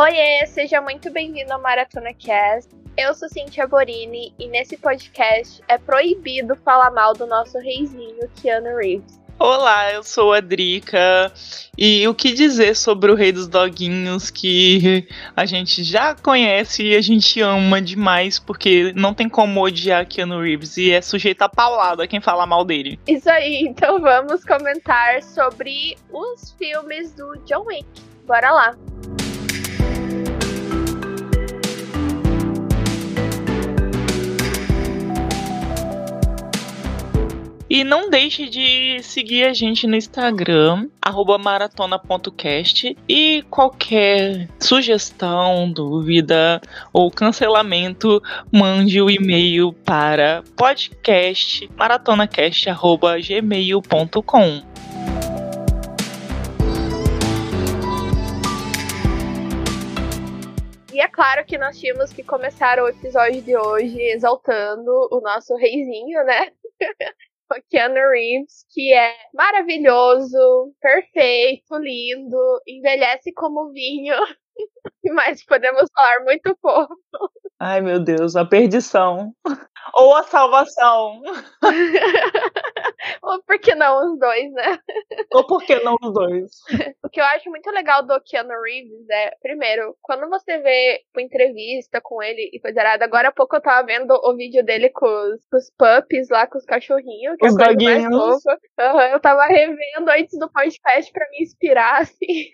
Oiê, seja muito bem-vindo ao Maratona Cast. Eu sou Cintia Borini e nesse podcast é proibido falar mal do nosso reizinho Keanu Reeves. Olá, eu sou a Drica. E o que dizer sobre o Rei dos Doguinhos que a gente já conhece e a gente ama demais, porque não tem como odiar Keanu Reeves e é sujeito a paulada quem fala mal dele. Isso aí, então vamos comentar sobre os filmes do John Wick. Bora lá! E não deixe de seguir a gente no Instagram, maratona.cast. E qualquer sugestão, dúvida ou cancelamento, mande o um e-mail para podcastmaratonacast.gmail.com. E é claro que nós tínhamos que começar o episódio de hoje exaltando o nosso reizinho, né? Keanu Reeves, que é maravilhoso, perfeito, lindo, envelhece como vinho, mas podemos falar muito pouco. Ai, meu Deus, a perdição. Ou a salvação. Ou por que não os dois, né? Ou por que não os dois? O que eu acho muito legal do Keanu Reeves é, primeiro, quando você vê uma entrevista com ele e coisa errada, agora há pouco eu tava vendo o vídeo dele com os, com os puppies lá, com os cachorrinhos. Que é os é doguinhos. Uhum, eu tava revendo antes do podcast pra me inspirar, assim.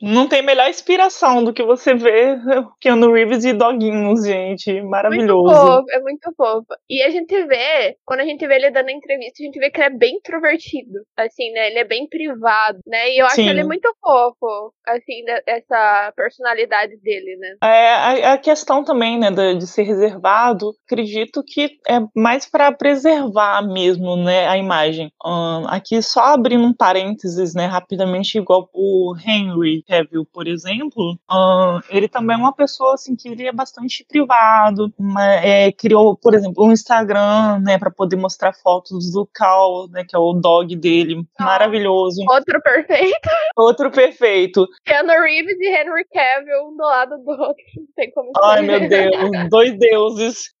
Não tem melhor inspiração do que você ver Keanu Reeves e doguinhos, gente. Maravilhoso. Muito fofo, é muito fofo. E a gente vê, quando a gente vê ele dando entrevista, a gente vê que ele é bem introvertido, assim, né? Ele é bem privado, né? E eu acho Sim. ele muito fofo, assim, essa personalidade dele, né? É, a, a questão também, né, de, de, ser reservado, acredito que é mais para preservar mesmo, né, a imagem. Um, aqui só abrindo um parênteses, né, rapidamente, igual o Henry Cavill, por exemplo, um, ele também é uma pessoa, assim, que ele é bastante privado, uma, é, criou, por exemplo, um Instagram, né, para poder mostrar fotos do Cal, né, que é o dog dele, ah, maravilhoso. Outro perfeito. Outro perfeito. Keanu Reeves e Henry Cavill um do lado do outro, não tem como Ai, meu Deus, dois deuses.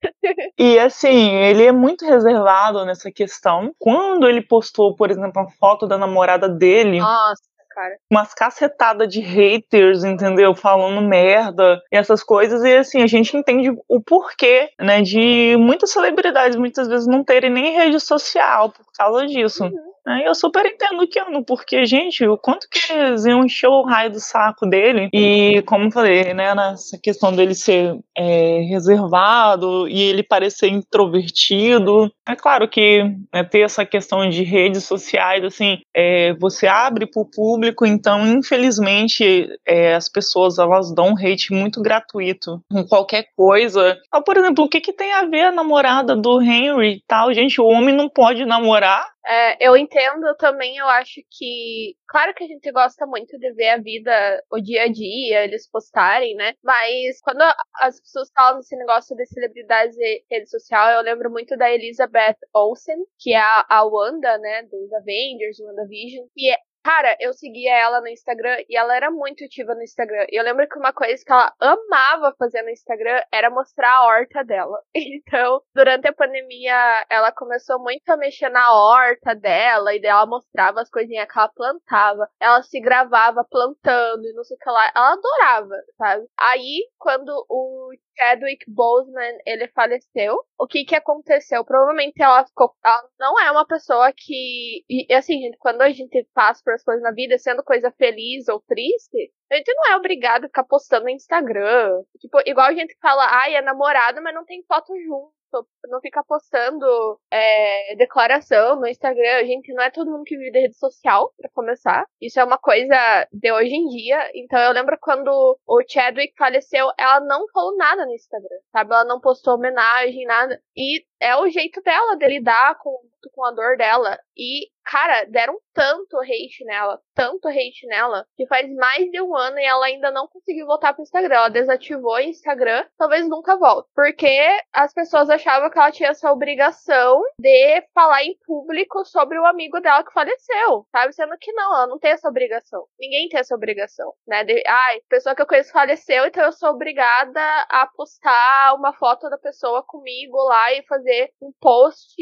e assim, ele é muito reservado nessa questão. Quando ele postou, por exemplo, a foto da namorada dele, Nossa cara. Umas cacetadas de haters, entendeu? Falando merda e essas coisas. E assim, a gente entende o porquê, né? De muitas celebridades muitas vezes não terem nem rede social por causa disso. Uhum. Aí eu super entendo o Keanu, porque, gente, o quanto que eles iam encher o raio do saco dele. E, como eu falei, né, nessa questão dele ser é, reservado e ele parecer introvertido. É claro que né, ter essa questão de redes sociais, assim, é, você abre para o público, então, infelizmente, é, as pessoas elas dão um hate muito gratuito com qualquer coisa. Ah, por exemplo, o que, que tem a ver a namorada do Henry e tal? Gente, o homem não pode namorar é, eu entendo também, eu acho que. Claro que a gente gosta muito de ver a vida, o dia a dia, eles postarem, né? Mas quando as pessoas falam desse negócio de celebridades e rede social, eu lembro muito da Elizabeth Olsen, que é a, a Wanda, né? Dos Avengers, WandaVision. E Cara, eu seguia ela no Instagram e ela era muito ativa no Instagram. E eu lembro que uma coisa que ela amava fazer no Instagram era mostrar a horta dela. Então, durante a pandemia, ela começou muito a mexer na horta dela e ela mostrava as coisinhas que ela plantava. Ela se gravava plantando e não sei o que lá. Ela adorava, sabe? Aí, quando o Chadwick Boseman ele faleceu, o que que aconteceu? Provavelmente ela ficou. Ela não é uma pessoa que. E assim, gente, quando a gente passa por as coisas na vida, sendo coisa feliz ou triste, a gente não é obrigado a ficar postando no Instagram. Tipo, igual a gente fala, ai, é namorado, mas não tem foto junto não ficar postando é, declaração no Instagram. Gente, não é todo mundo que vive de rede social, para começar. Isso é uma coisa de hoje em dia. Então eu lembro quando o Chadwick faleceu, ela não falou nada no Instagram, sabe? Ela não postou homenagem, nada. E é o jeito dela de lidar com com a dor dela. E, cara, deram tanto hate nela, tanto hate nela, que faz mais de um ano e ela ainda não conseguiu voltar pro Instagram. Ela desativou o Instagram, talvez nunca volte. Porque as pessoas achavam que ela tinha essa obrigação de falar em público sobre o amigo dela que faleceu, sabe? Sendo que não, ela não tem essa obrigação. Ninguém tem essa obrigação, né? De, ai, pessoa que eu conheço faleceu, então eu sou obrigada a postar uma foto da pessoa comigo lá e fazer um post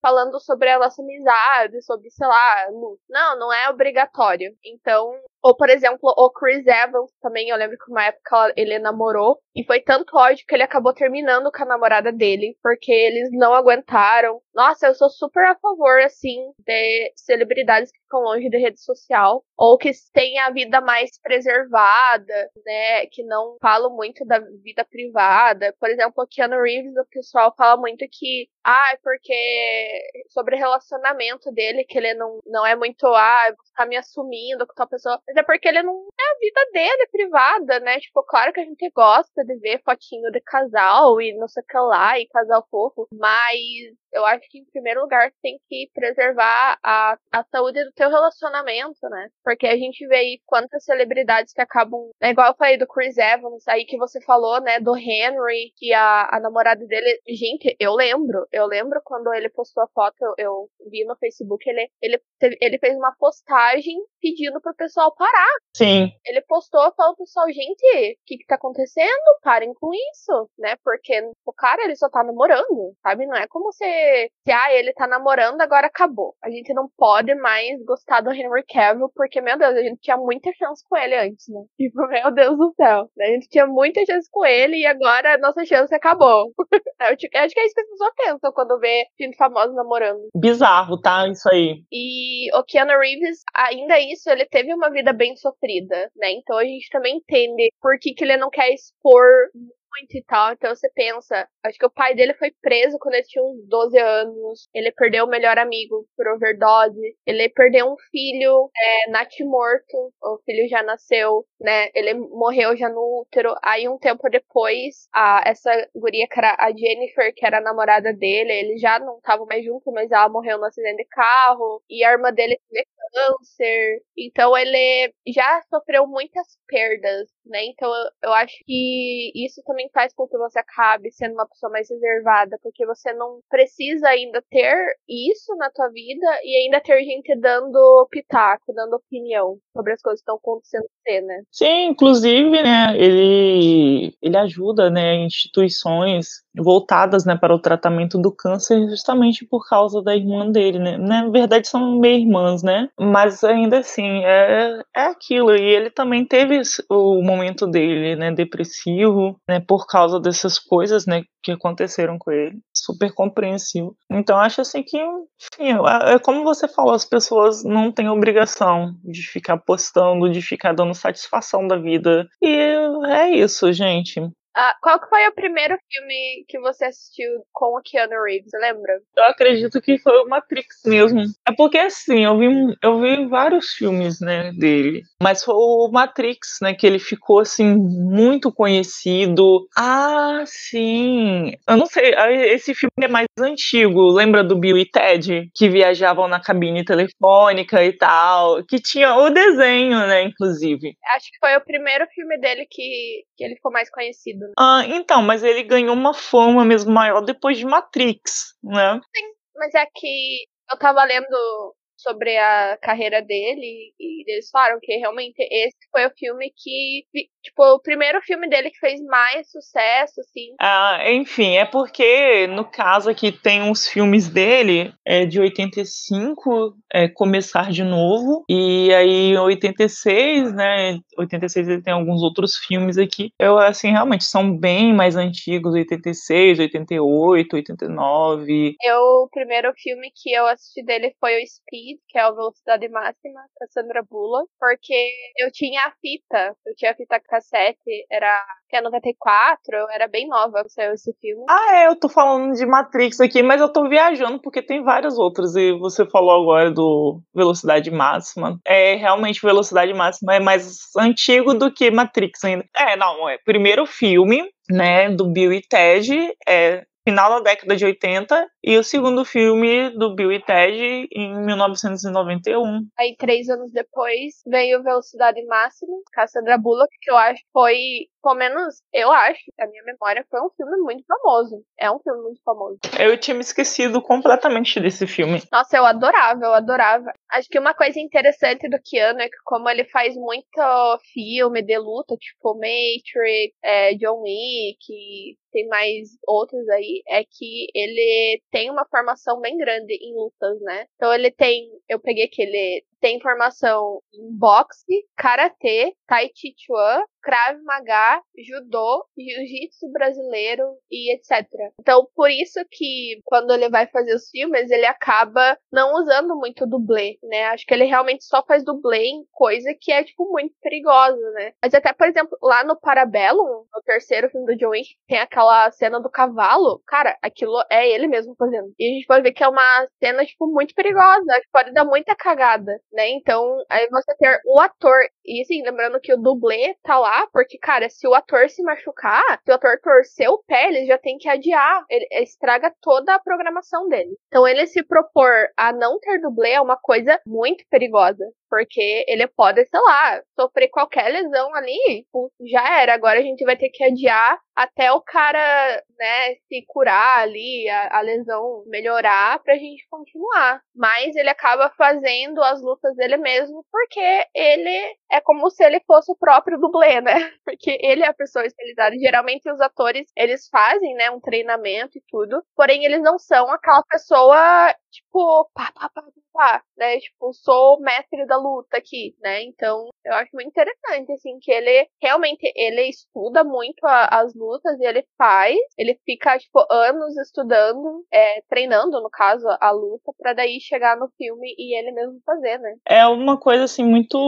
falando sobre a nossa amizade, sobre, sei lá, não, não é obrigatório. Então, ou, por exemplo, o Chris Evans também, eu lembro que uma época ele namorou, e foi tanto ódio que ele acabou terminando com a namorada dele, porque eles não aguentaram. Nossa, eu sou super a favor, assim, de celebridades que ficam longe de rede social, ou que têm a vida mais preservada, né, que não falam muito da vida privada. Por exemplo, o Keanu Reeves, o pessoal fala muito que, ah, é porque sobre relacionamento dele, que ele não, não é muito, ah, vou ficar me assumindo com tal pessoa. Mas é porque ele não é a vida dele privada, né? Tipo, claro que a gente gosta de ver fotinho de casal e não sei o que lá, e casal fofo, mas eu acho que em primeiro lugar tem que preservar a, a saúde do teu relacionamento, né? Porque a gente vê aí quantas celebridades que acabam, né, igual eu falei do Chris Evans aí que você falou, né, do Henry, que a, a namorada dele, gente, eu lembro, eu lembro quando ele postou a foto, eu, eu vi no Facebook, ele, ele, teve, ele fez uma postagem pedindo pro pessoal parar. Sim. Ele postou, falou pro pessoal, gente, o que que tá acontecendo? Parem com isso, né? Porque o cara, ele só tá namorando, sabe? Não é como se se ah, ele tá namorando, agora acabou. A gente não pode mais gostar do Henry Cavill, porque, meu Deus, a gente tinha muita chance com ele antes, né? Tipo, meu Deus do céu. A gente tinha muita chance com ele e agora a nossa chance acabou. Eu acho que é isso que as pessoas pensam quando vê gente famosa namorando. Bizarro, tá? Isso aí. E o Keanu Reeves, ainda isso, ele teve uma vida bem sofrida, né? Então a gente também entende por que, que ele não quer expor muito e tal. Então você pensa, acho que o pai dele foi preso quando ele tinha uns 12 anos. Ele perdeu o melhor amigo por overdose. Ele perdeu um filho é, natimorto. O filho já nasceu, né? Ele morreu já no útero. Aí um tempo depois, a, essa guria que era a Jennifer, que era a namorada dele, eles já não estavam mais juntos, mas ela morreu no acidente de carro. E a irmã dele teve câncer. Então ele já sofreu muitas perdas, né? Então eu, acho que isso também também faz com que você acabe sendo uma pessoa mais reservada, porque você não precisa ainda ter isso na tua vida e ainda ter gente dando pitaco, dando opinião sobre as coisas que estão acontecendo com você, né? Sim, inclusive, né, ele, ele ajuda, né, instituições voltadas, né, para o tratamento do câncer justamente por causa da irmã dele, né? Na verdade são meio irmãs, né? Mas ainda assim, é, é aquilo. E ele também teve o momento dele, né, depressivo, né, por causa dessas coisas, né, que aconteceram com ele. Super compreensivo. Então acho assim que, enfim, é, como você falou, as pessoas não têm obrigação de ficar postando, de ficar dando satisfação da vida. E é isso, gente. Ah, qual que foi o primeiro filme que você assistiu com o Keanu Reeves, lembra? Eu acredito que foi o Matrix mesmo. É porque assim, eu vi, eu vi vários filmes, né, dele. Mas foi o Matrix, né, que ele ficou assim muito conhecido. Ah, sim. Eu não sei, esse filme é mais antigo. Lembra do Bill e Ted que viajavam na cabine telefônica e tal, que tinha o desenho, né, inclusive. Acho que foi o primeiro filme dele que, que ele ficou mais conhecido. Né? Ah, então, mas ele ganhou uma fama mesmo maior depois de Matrix, né? Sim, mas é que eu tava lendo sobre a carreira dele e eles falaram que realmente esse foi o filme que tipo o primeiro filme dele que fez mais sucesso assim. Ah enfim é porque no caso aqui tem uns filmes dele é de 85 é começar de novo e aí 86 né 86 ele tem alguns outros filmes aqui eu assim realmente são bem mais antigos 86 88 89 eu o primeiro filme que eu assisti dele foi o Speed que é a velocidade máxima, com a Sandra porque eu tinha a fita, eu tinha a fita cassete, era que é 94, eu era bem nova quando saiu esse filme. Ah, é, eu tô falando de Matrix aqui, mas eu tô viajando porque tem vários outros, e você falou agora do Velocidade Máxima. É, realmente, Velocidade Máxima é mais antigo do que Matrix ainda. É, não, é primeiro filme, né, do Bill e Ted, é final da década de 80, e o segundo filme do Bill e Ted em 1991. Aí, três anos depois, veio Velocidade Máxima, Cassandra Bullock, que eu acho que foi, pelo menos eu acho, a minha memória, foi um filme muito famoso. É um filme muito famoso. Eu tinha me esquecido completamente desse filme. Nossa, eu adorava, eu adorava. Acho que uma coisa interessante do Keanu é que como ele faz muito filme de luta, tipo Matrix, é, John Wick, tem mais outros aí, é que ele tem uma formação bem grande em lutas, né? Então ele tem, eu peguei que ele tem formação em boxe, karatê, tai chi chuan, krav maga, judô, jiu-jitsu brasileiro e etc. Então, por isso que quando ele vai fazer os filmes, ele acaba não usando muito dublê, né? Acho que ele realmente só faz dublê em coisa que é tipo muito perigosa, né? Mas até, por exemplo, lá no Parabellum, no terceiro filme do John Wick, tem aquela cena do cavalo, cara, aquilo é ele mesmo fazendo. E a gente pode ver que é uma cena tipo muito perigosa, que pode dar muita cagada né? Então, aí você ter o ator. E assim, lembrando que o dublê tá lá, porque, cara, se o ator se machucar, se o ator torcer o pé, ele já tem que adiar. Ele, estraga toda a programação dele. Então, ele se propor a não ter dublê é uma coisa muito perigosa. Porque ele pode, sei lá, sofrer qualquer lesão ali, já era. Agora a gente vai ter que adiar até o cara, né, se curar ali, a, a lesão melhorar pra gente continuar. Mas ele acaba fazendo as lutas dele mesmo porque ele é como se ele fosse o próprio dublê, né? Porque ele é a pessoa especializada. Geralmente os atores, eles fazem, né, um treinamento e tudo, porém eles não são aquela pessoa tipo, pá, pá, pá, pá, né? Tipo, sou mestre da luta aqui, né? Então, eu acho muito interessante, assim, que ele realmente, ele estuda muito a, as lutas e ele faz, ele fica, tipo, anos estudando, é, treinando, no caso, a luta, para daí chegar no filme e ele mesmo fazer, né? É uma coisa, assim, muito,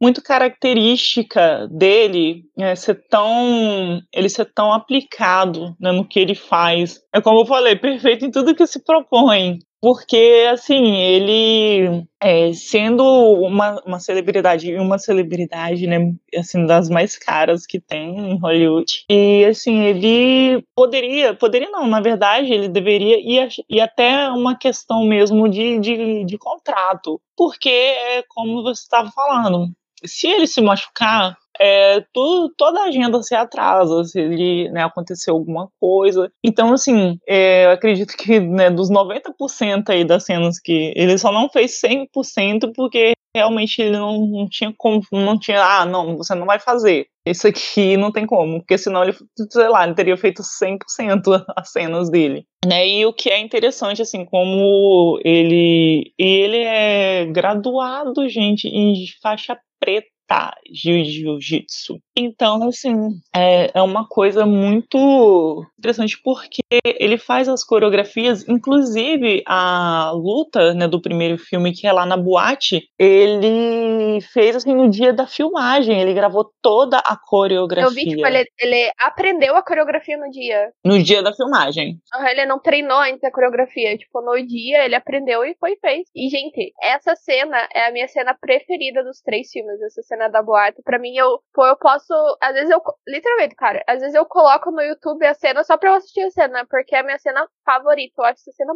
muito característica dele, é, ser tão, ele ser tão aplicado, né, no que ele faz. É como eu falei, perfeito em tudo que se propõe porque assim ele é, sendo uma, uma celebridade e uma celebridade né assim das mais caras que tem em Hollywood e assim ele poderia poderia não na verdade ele deveria ir, ir até uma questão mesmo de, de, de contrato porque é como você estava falando se ele se machucar é, tudo, toda a agenda se atrasa se ele né, aconteceu alguma coisa. Então, assim, é, eu acredito que né, dos 90% aí das cenas que ele só não fez 100% porque realmente ele não, não tinha como, não tinha, ah, não, você não vai fazer. Isso aqui não tem como, porque senão ele, sei lá, ele teria feito 100% as cenas dele. Né? E o que é interessante, assim, como ele, ele é graduado, gente, em faixa preta tá, jiu-jitsu. Então, assim, é, é uma coisa muito interessante porque ele faz as coreografias, inclusive a luta né, do primeiro filme, que é lá na boate, ele fez assim no dia da filmagem, ele gravou toda a coreografia. Eu vi, tipo, ele, ele aprendeu a coreografia no dia. No dia da filmagem. Ele não treinou antes a coreografia, tipo, no dia ele aprendeu e foi e fez. E, gente, essa cena é a minha cena preferida dos três filmes, essa cena da boate. Pra mim, eu, pô, eu posso. Às vezes eu. Literalmente, cara, às vezes eu coloco no YouTube a cena só pra eu assistir a cena, porque é a minha cena favorita. Eu acho essa cena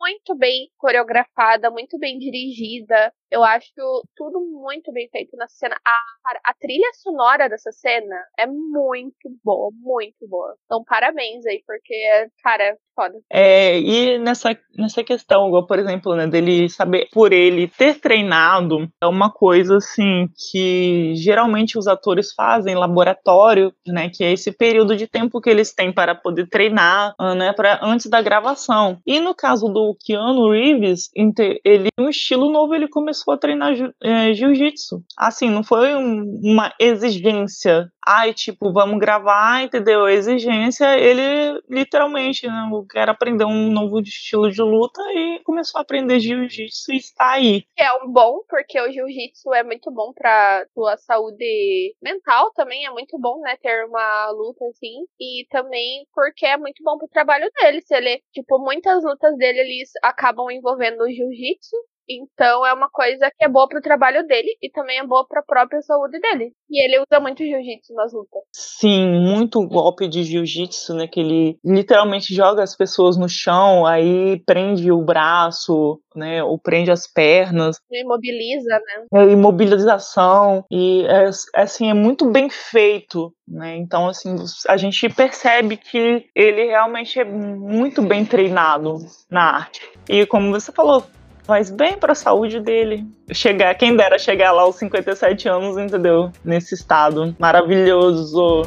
muito bem coreografada, muito bem dirigida. Eu acho tudo muito bem feito nessa cena. A, a trilha sonora dessa cena é muito boa, muito boa. Então, parabéns aí, porque, cara, foda. É, e nessa, nessa questão, por exemplo, né, dele saber, por ele ter treinado, é uma coisa, assim, que geralmente os atores fazem em laboratório, né, que é esse período de tempo que eles têm para poder treinar, né, pra, antes da gravação. E no caso do Keanu Reeves, ele, um estilo novo, ele começou começou a treinar é, jiu-jitsu. Assim, não foi um, uma exigência. Ai, tipo, vamos gravar, entendeu? A exigência, ele literalmente, né, quer aprender um novo estilo de luta e começou a aprender jiu-jitsu e está aí. É um bom, porque o jiu-jitsu é muito bom para tua saúde mental também, é muito bom, né, ter uma luta assim. E também porque é muito bom pro trabalho dele. Se ele, tipo, muitas lutas dele eles acabam envolvendo o jiu-jitsu Então é uma coisa que é boa pro trabalho dele e também é boa pra própria saúde dele. E ele usa muito jiu-jitsu nas lutas. Sim, muito golpe de jiu-jitsu, né? Que ele literalmente joga as pessoas no chão, aí prende o braço, né? Ou prende as pernas. Imobiliza, né? É, imobilização. E é, assim, é muito bem feito. Né? Então, assim, a gente percebe que ele realmente é muito bem treinado na arte. E como você falou, faz bem para a saúde dele. Chegar, quem dera chegar lá aos 57 anos, entendeu? Nesse estado maravilhoso.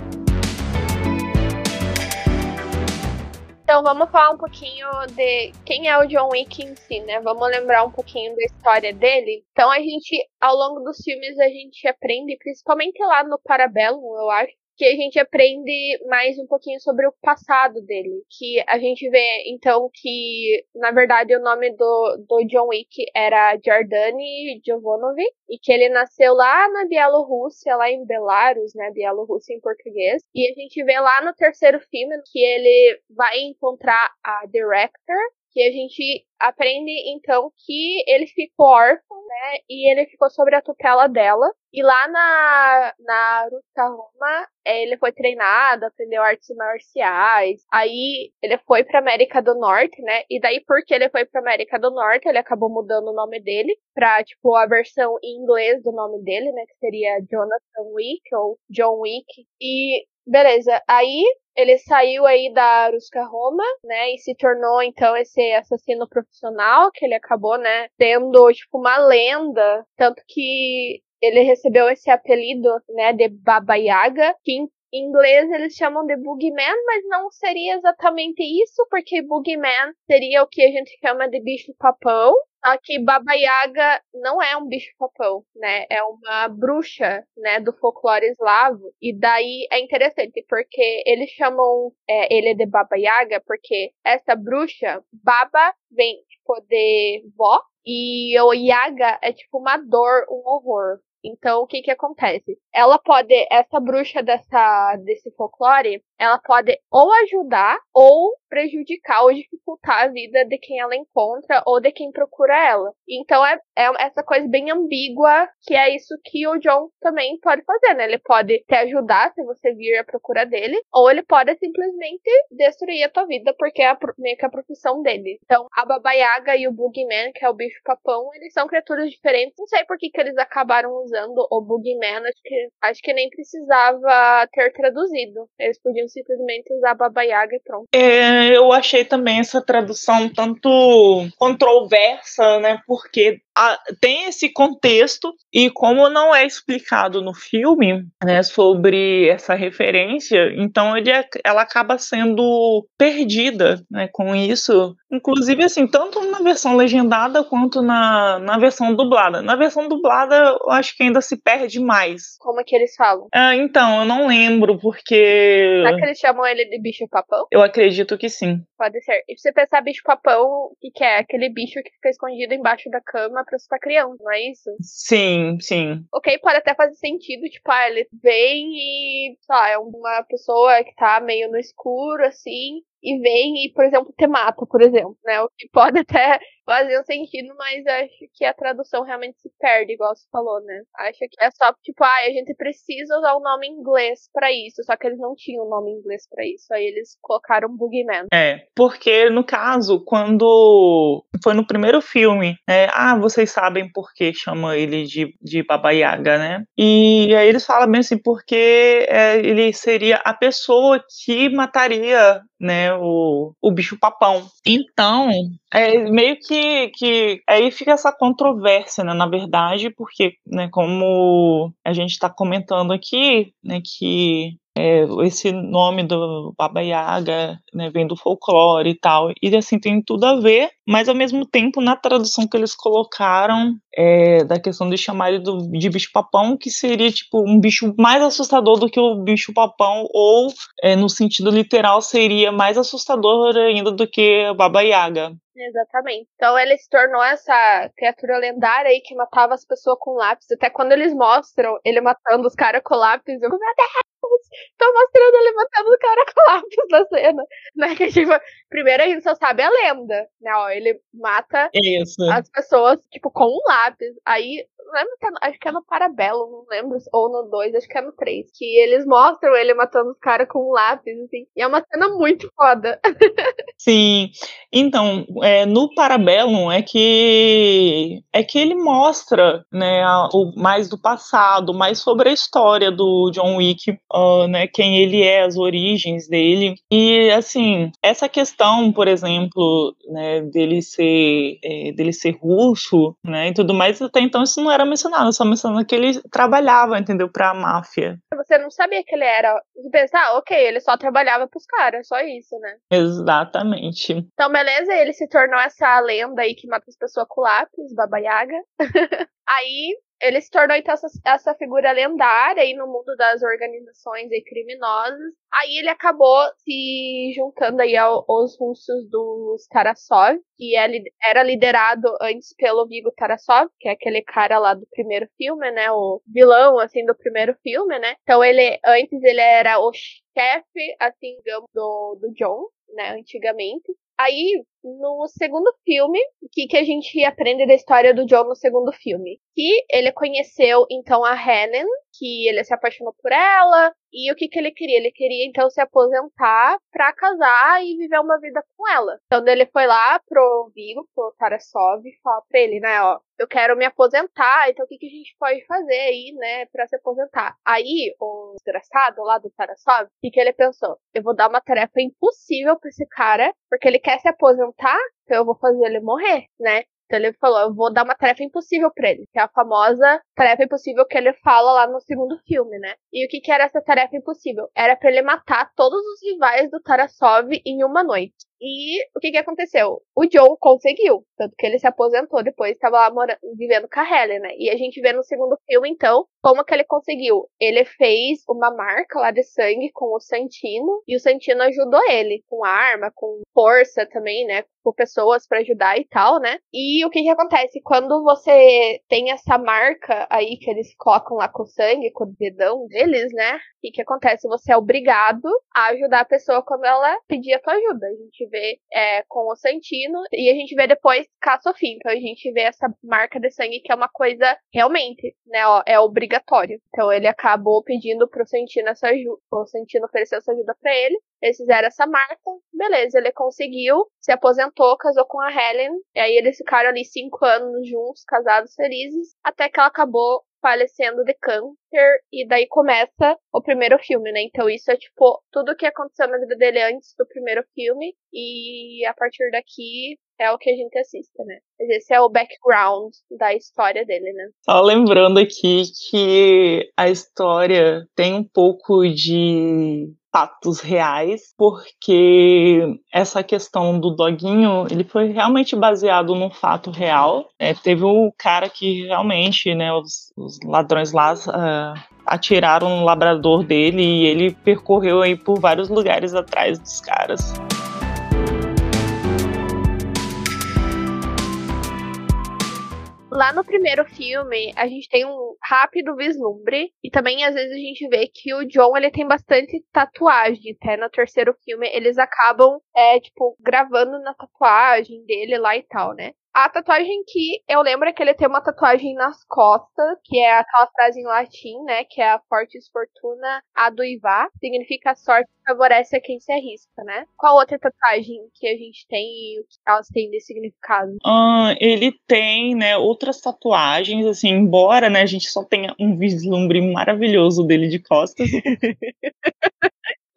Então vamos falar um pouquinho de quem é o John Wick em si, né? Vamos lembrar um pouquinho da história dele. Então a gente, ao longo dos filmes, a gente aprende, principalmente lá no Parabellum, eu acho, que a gente aprende mais um pouquinho sobre o passado dele. Que a gente vê, então, que, na verdade, o nome do, do John Wick era Jordani Jovanovic, e que ele nasceu lá na Bielorrússia, lá em Belarus, né, Bielorrússia em português. E a gente vê lá no terceiro filme que ele vai encontrar a Director, que a gente aprende então que ele ficou órfão, né? E ele ficou sobre a tutela dela. E lá na, na Ruta Roma, é, ele foi treinado, aprendeu artes marciais. Aí ele foi pra América do Norte, né? E daí, porque ele foi pra América do Norte, ele acabou mudando o nome dele pra, tipo, a versão em inglês do nome dele, né? Que seria Jonathan Wick ou John Wick. E beleza, aí ele saiu aí da Ruska Roma, né, e se tornou então esse assassino profissional, que ele acabou, né, tendo tipo uma lenda, tanto que ele recebeu esse apelido, né, de Baba Yaga, que em inglês eles chamam de Boogeyman, mas não seria exatamente isso, porque Boogeyman seria o que a gente chama de bicho papão, só que Baba Yaga não é um bicho-papão, né? É uma bruxa, né, do folclore eslavo. E daí é interessante, porque eles chamam é, ele de Baba Yaga, porque essa bruxa, Baba, vem, de vó, e o Yaga é tipo uma dor, um horror. Então, o que que acontece? Ela pode, essa bruxa dessa, desse folclore, ela pode ou ajudar ou prejudicar ou dificultar a vida de quem ela encontra ou de quem procura ela. Então é, é essa coisa bem ambígua que é isso que o John também pode fazer, né? Ele pode te ajudar se você vir à procura dele, ou ele pode simplesmente destruir a tua vida porque é meio que a profissão dele. Então a Baba Yaga e o Boogeyman, que é o bicho papão, eles são criaturas diferentes. Não sei por que, que eles acabaram usando o Boogeyman, acho que, acho que nem precisava ter traduzido. Eles podiam simplesmente usar Baba Yaga e pronto. É, eu achei também essa tradução tanto controversa, né? Porque a, tem esse contexto e como não é explicado no filme né, sobre essa referência, então ele, é, ela acaba sendo perdida né, com isso. Inclusive, assim, tanto na versão legendada quanto na, na versão dublada. Na versão dublada, eu acho que ainda se perde mais. Como é que eles falam? Ah, então, eu não lembro, porque. Será que eles chamam ele de bicho-papão? Eu acredito que sim. Pode ser. E se você pensar bicho-papão, o que, que é? Aquele bicho que fica escondido embaixo da cama pra assustar criança, não é isso? Sim, sim. Ok, pode até fazer sentido, tipo, ah, ele vem e, sei lá, é uma pessoa que tá meio no escuro, assim, e vem e, por exemplo, te mata, por exemplo, né? O que pode até fazer um sentido, mas acho que a tradução realmente se perde, igual você falou, né? Acho que é só, tipo, ah, a gente precisa usar o nome em inglês para isso, só que eles não tinham o nome inglês para isso, aí eles colocaram Boogeyman. É, porque no caso, quando foi no primeiro filme, é, ah, vocês sabem por que chama ele de, de Baba Yaga, né? E aí eles falam bem assim, porque é, ele seria a pessoa que mataria né, o, o bicho papão. Então, é meio que, que aí fica essa controvérsia, né, na verdade, porque, né, como a gente está comentando aqui, né, que é, esse nome do Baba Yaga né, vem do folclore e tal, e assim tem tudo a ver, mas ao mesmo tempo na tradução que eles colocaram é, da questão de chamar ele do, de bicho-papão, que seria tipo um bicho mais assustador do que o bicho-papão, ou é, no sentido literal seria mais assustador ainda do que a Baba Yaga. Exatamente. Então ele se tornou essa criatura lendária aí que matava as pessoas com lápis. Até quando eles mostram ele matando os caras com lápis, eu, meu Deus! Lápis. Tô mostrando ele matando o cara com lápis na cena. Né? Que, tipo, primeiro a gente só sabe a lenda, né? Ó, ele mata Isso. as pessoas, tipo, com um lápis. Aí, lembra que é, acho que é no Parabelo, não lembro, ou no 2, acho que é no 3, que eles mostram ele matando os caras com um lápis, assim. E é uma cena muito foda. Sim. Então, é, no Parabellum é que é que ele mostra, né, a, o mais do passado, mais sobre a história do John Wick, uh, né, quem ele é, as origens dele. E assim, essa questão, por exemplo, né, dele ser é, dele ser russo, né, e tudo mais, até então isso não era mencionado, só mencionando que ele trabalhava, entendeu, para a máfia. Você não sabia que ele era, você pensa, ah, OK, ele só trabalhava pros caras, só isso, né? Exatamente. Então, beleza, ele se tornou essa lenda aí que mata as pessoas com lápis, Baba Yaga. aí ele se tornou então essa, essa, figura lendária aí no mundo das organizações aí criminosas. Aí ele acabou se juntando aí aos russos dos Tarasov, que é era liderado antes pelo Vigo Tarasov, que é aquele cara lá do primeiro filme, né, o vilão assim do primeiro filme, né? Então ele antes ele era o chefe assim digamos do, do John, né, antigamente. Aí, no segundo filme, o que, que a gente aprende da história do John no segundo filme? Que ele conheceu, então, a Helen, que ele se apaixonou por ela, e o que, que ele queria? Ele queria, então, se aposentar pra casar e viver uma vida com ela. Então, ele foi lá pro Vigo, pro Tarasov, e falou pra ele, né, ó, eu quero me aposentar, então o que, que a gente pode fazer aí, né, pra se aposentar? Aí, o desgraçado lá do Tarasov, o que, que ele pensou? Eu vou dar uma tarefa impossível pra esse cara, porque ele quer se aposentar, então eu vou fazer ele morrer, né? Então ele falou, eu vou dar uma tarefa impossível para ele, que é a famosa tarefa impossível que ele fala lá no segundo filme, né? E o que, que era essa tarefa impossível? Era para ele matar todos os rivais do Tarasov em uma noite. E o que que aconteceu? O Joe conseguiu, tanto que ele se aposentou depois, estava lá morando, vivendo com a Halle, né? E a gente vê no segundo filme, então, como que ele conseguiu. Ele fez uma marca lá de sangue com o Santino, e o Santino ajudou ele com arma, com força também, né? Com pessoas para ajudar e tal, né? E o que que acontece? Quando você tem essa marca aí que eles colocam lá com sangue, com o dedão deles, né? O que que acontece? Você é obrigado a ajudar a pessoa quando ela pedir a tua ajuda. A gente vê é, com o Santino e a gente vê depois Sofia. Então a gente vê essa marca de sangue que é uma coisa realmente, né? Ó, é obrigatório. Então ele acabou pedindo pro Santino essa ajuda. O Santino ofereceu essa ajuda para ele. Eles fizeram essa marca, beleza, ele conseguiu, se aposentou, casou com a Helen, e aí eles ficaram ali cinco anos juntos, casados felizes, até que ela acabou falecendo de câncer e daí começa o primeiro filme, né? Então isso é tipo tudo o que aconteceu na vida dele antes do primeiro filme e a partir daqui é o que a gente assiste, né? Esse é o background da história dele, né? Só lembrando aqui que a história tem um pouco de fatos reais, porque essa questão do doguinho, ele foi realmente baseado num fato real. É, teve o cara que realmente, né, os, os ladrões lá uh, atiraram no labrador dele e ele percorreu aí por vários lugares atrás dos caras. Lá no primeiro filme, a gente tem um rápido vislumbre e também às vezes a gente vê que o John ele tem bastante tatuagem, até no terceiro filme eles acabam é tipo gravando na tatuagem dele lá e tal, né? A tatuagem que eu lembro é que ele tem uma tatuagem nas costas, que é aquela frase em latim, né? Que é a Fortis Fortuna Aduivá. Significa sorte favorece a quem se arrisca, né? Qual outra tatuagem que a gente tem e o que elas têm de significado? Uh, ele tem, né, outras tatuagens, assim, embora, né, a gente só tenha um vislumbre maravilhoso dele de costas.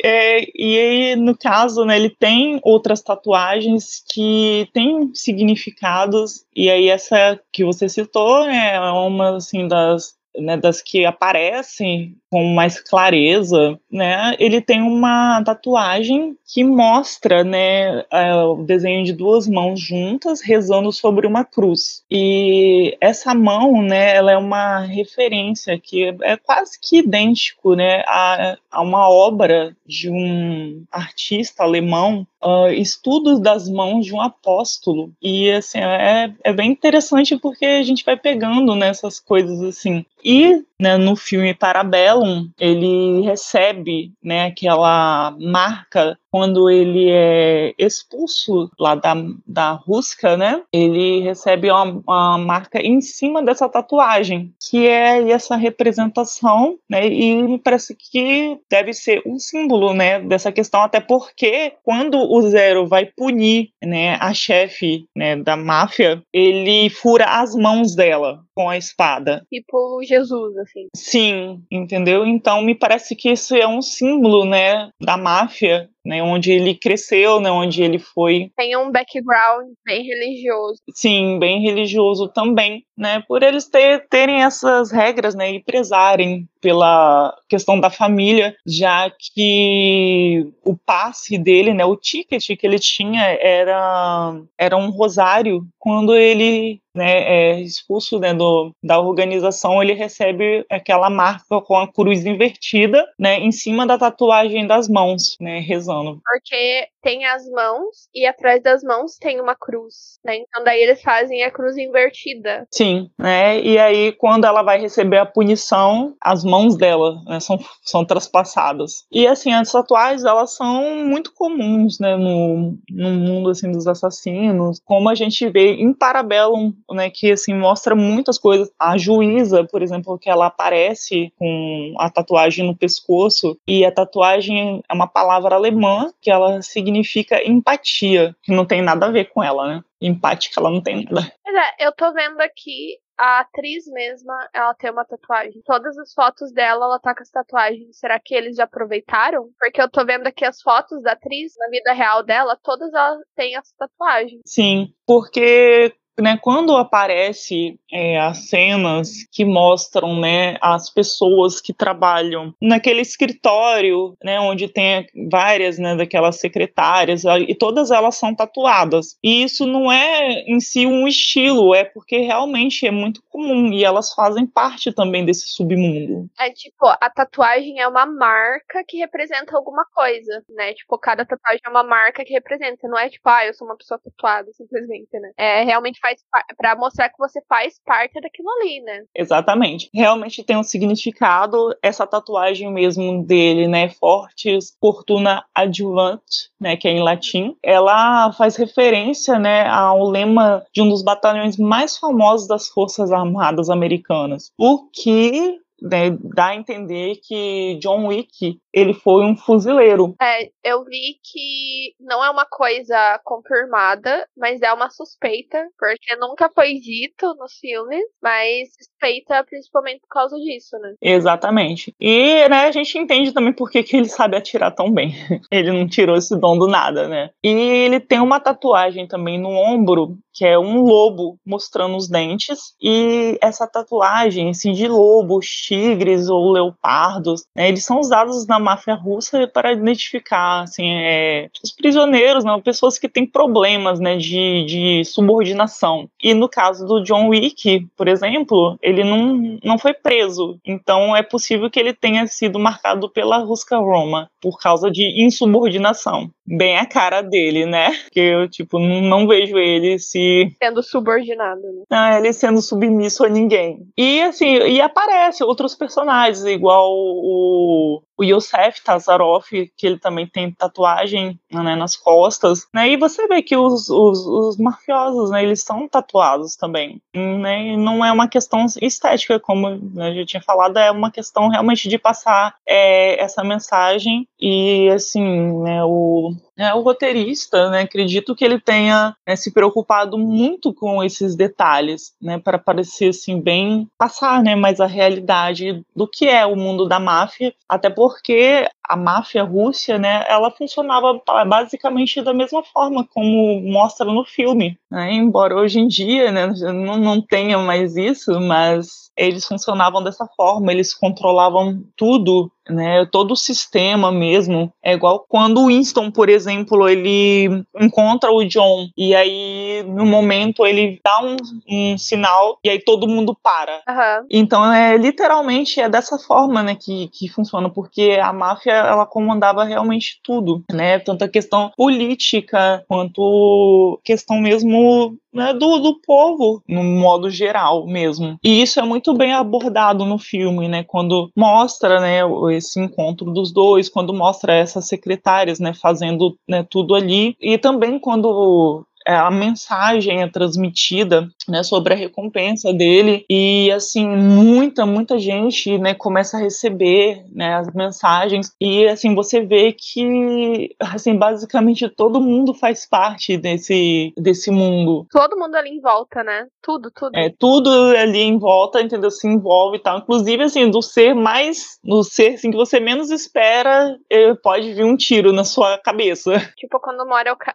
É, e aí, no caso, né, ele tem outras tatuagens que têm significados, e aí essa que você citou né, é uma assim, das, né, das que aparecem com mais clareza, né, ele tem uma tatuagem que mostra, né, o desenho de duas mãos juntas rezando sobre uma cruz. E essa mão, né, ela é uma referência que é quase que idêntico, né, a, a uma obra de um artista alemão, uh, Estudos das Mãos de um Apóstolo. E, assim, é, é bem interessante porque a gente vai pegando nessas coisas, assim. E, né, no filme Parabellum, ele recebe, né, aquela marca quando ele é expulso lá da, da Rusca, né? Ele recebe uma, uma, marca em cima dessa tatuagem, que é essa representação, né? E parece que deve ser um símbolo, né? Dessa questão, até porque quando o Zero vai punir, né, a chefe, né, da máfia, ele fura as mãos dela com a espada. Tipo Jesus, assim. Sim, entendeu? Então me parece que isso é um símbolo, né, da máfia né, onde ele cresceu, né, onde ele foi. Tem um background bem religioso. Sim, bem religioso também, né, por eles ter, terem essas regras, né, e prezarem pela questão da família, já que o passe dele, né, o ticket que ele tinha era, era um rosário. Quando ele né, é expulso né, do, da organização, ele recebe aquela marca com a cruz invertida, né, em cima da tatuagem das mãos, né, rezando. Porque tem as mãos e atrás das mãos tem uma cruz, né? Então daí eles fazem a cruz invertida. Sim, né? E aí quando ela vai receber a punição, as mãos dela né, são, são traspassadas. E assim, as tatuagens, elas são muito comuns, né, no, no mundo assim dos assassinos, como a gente vê em Parabellum, né, que assim mostra muitas coisas. A juíza, por exemplo, que ela aparece com a tatuagem no pescoço e a tatuagem é uma palavra alemã que ela significa empatia, que não tem nada a ver com ela, né? Empática, ela não tem nada. Pois é, eu tô vendo aqui a atriz mesma, ela tem uma tatuagem. Todas as fotos dela, ela tá com as tatuagens. Será que eles já aproveitaram? Porque eu tô vendo aqui as fotos da atriz, na vida real dela, todas elas têm essa tatuagem. Sim, porque né, quando aparece é, as cenas que mostram né, as pessoas que trabalham naquele escritório, né, onde tem várias né, daquelas secretárias, e todas elas são tatuadas. E isso não é em si um estilo, é porque realmente é muito comum e elas fazem parte também desse submundo. É tipo, a tatuagem é uma marca que representa alguma coisa, né? Tipo, cada tatuagem é uma marca que representa, não é tipo, ah, eu sou uma pessoa tatuada, simplesmente, né? É realmente faz para mostrar que você faz parte daquilo ali, né? Exatamente. Realmente tem um significado essa tatuagem mesmo dele, né? Fortes Fortuna Adjuvante, né, que é em latim. Ela faz referência, né, ao lema de um dos batalhões mais famosos das Forças Armadas Americanas. O que né, dá a entender que John Wick ele foi um fuzileiro. É, eu vi que não é uma coisa confirmada, mas é uma suspeita, porque nunca foi dito nos filmes, mas suspeita principalmente por causa disso, né? Exatamente. E, né, a gente entende também por que, que ele sabe atirar tão bem. ele não tirou esse dom do nada, né? E ele tem uma tatuagem também no ombro, que é um lobo mostrando os dentes, e essa tatuagem, assim, de lobos, tigres ou leopardos, né, eles são usados na máfia russa para identificar assim, é, os prisioneiros, né, pessoas que têm problemas né, de, de subordinação. E no caso do John Wick, por exemplo, ele não, não foi preso. Então é possível que ele tenha sido marcado pela Ruska Roma por causa de insubordinação. Bem a cara dele, né? Que eu, tipo, não, não vejo ele se. Sendo subordinado, né? Ah, ele sendo submisso a ninguém. E assim, e aparece outros personagens, igual o, o Yosef Tazarov, que ele também tem tatuagem né, nas costas, né, e você vê que os, os, os mafiosos, né, eles são tatuados também, né, e não é uma questão estética, como né, eu já tinha falado, é uma questão realmente de passar é, essa mensagem e, assim, né, o, é, o roteirista, né, acredito que ele tenha né, se preocupado muito com esses detalhes, né, para parecer assim bem passar, né, mais a realidade do que é o mundo da máfia, até porque a máfia russa, né, ela funcionava basicamente da mesma forma como mostra no filme, né, embora hoje em dia, né, não, não tenha mais isso, mas eles funcionavam dessa forma, eles controlavam tudo né? Todo o sistema mesmo é igual quando o Winston, por exemplo, ele encontra o John e aí no momento ele dá um, um sinal e aí todo mundo para. Uhum. Então é literalmente é dessa forma, né, que, que funciona, porque a máfia ela comandava realmente tudo, né? Tanto a questão política quanto questão mesmo né, do, do povo, no modo geral mesmo. E isso é muito bem abordado no filme, né, quando mostra, né, esse encontro dos dois, quando mostra essas secretárias, né, fazendo né, tudo ali, e também quando a mensagem é transmitida, né, sobre a recompensa dele e assim muita muita gente, né, começa a receber, né, as mensagens e assim você vê que assim basicamente todo mundo faz parte desse desse mundo. Todo mundo ali em volta, né? Tudo, tudo. É, tudo ali em volta, entendeu? Se envolve e tal. Inclusive assim, do ser mais, do ser assim que você menos espera, eh, pode vir um tiro na sua cabeça. Tipo quando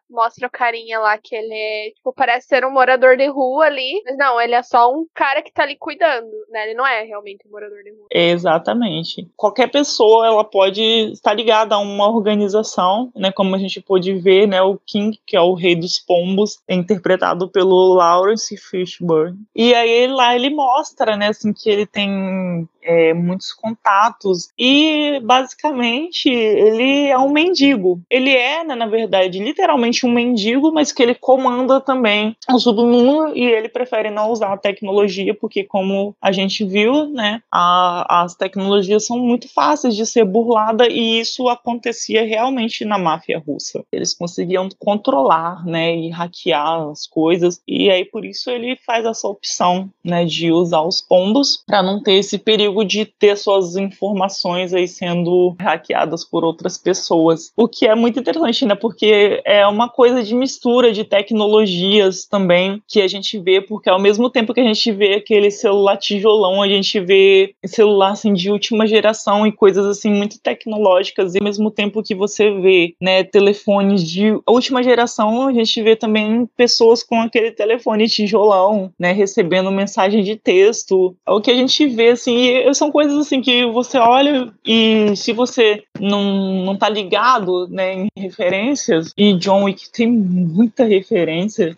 mostra o carinha lá que ele tipo, parece ser um morador de rua ali. Mas não, ele é só um cara que tá ali cuidando, né? Ele não é realmente um morador de rua. Exatamente. Qualquer pessoa, ela pode estar ligada a uma organização, né? Como a gente pôde ver, né? O King, que é o rei dos pombos, é interpretado pelo Lawrence Fishburne. E aí lá ele mostra, né? Assim, que ele tem é, muitos contatos e basicamente ele é um mendigo. Ele é, né, na verdade, literalmente um mendigo, mas que ele comanda também o submundo e ele prefere não usar a tecnologia porque, como a gente viu, né, a, as tecnologias são muito fáceis de ser burlada e isso acontecia realmente na máfia russa. Eles conseguiam controlar, né, e hackear as coisas e aí por isso ele faz essa opção, né, de usar os pombos para não ter esse perigo de ter suas informações aí sendo hackeadas por outras pessoas. O que é muito interessante, né? Porque é uma coisa de mistura de tecnologias também que a gente vê, porque ao mesmo tempo que a gente vê aquele celular tijolão, a gente vê celular assim de última geração e coisas assim muito tecnológicas, e ao mesmo tempo que você vê, né, telefones de última geração, a gente vê também pessoas com aquele telefone tijolão, né, recebendo mensagem de texto. É o que a gente vê assim, são coisas assim que você olha e se você não, não tá ligado né, em referências, e John Wick tem muita referência,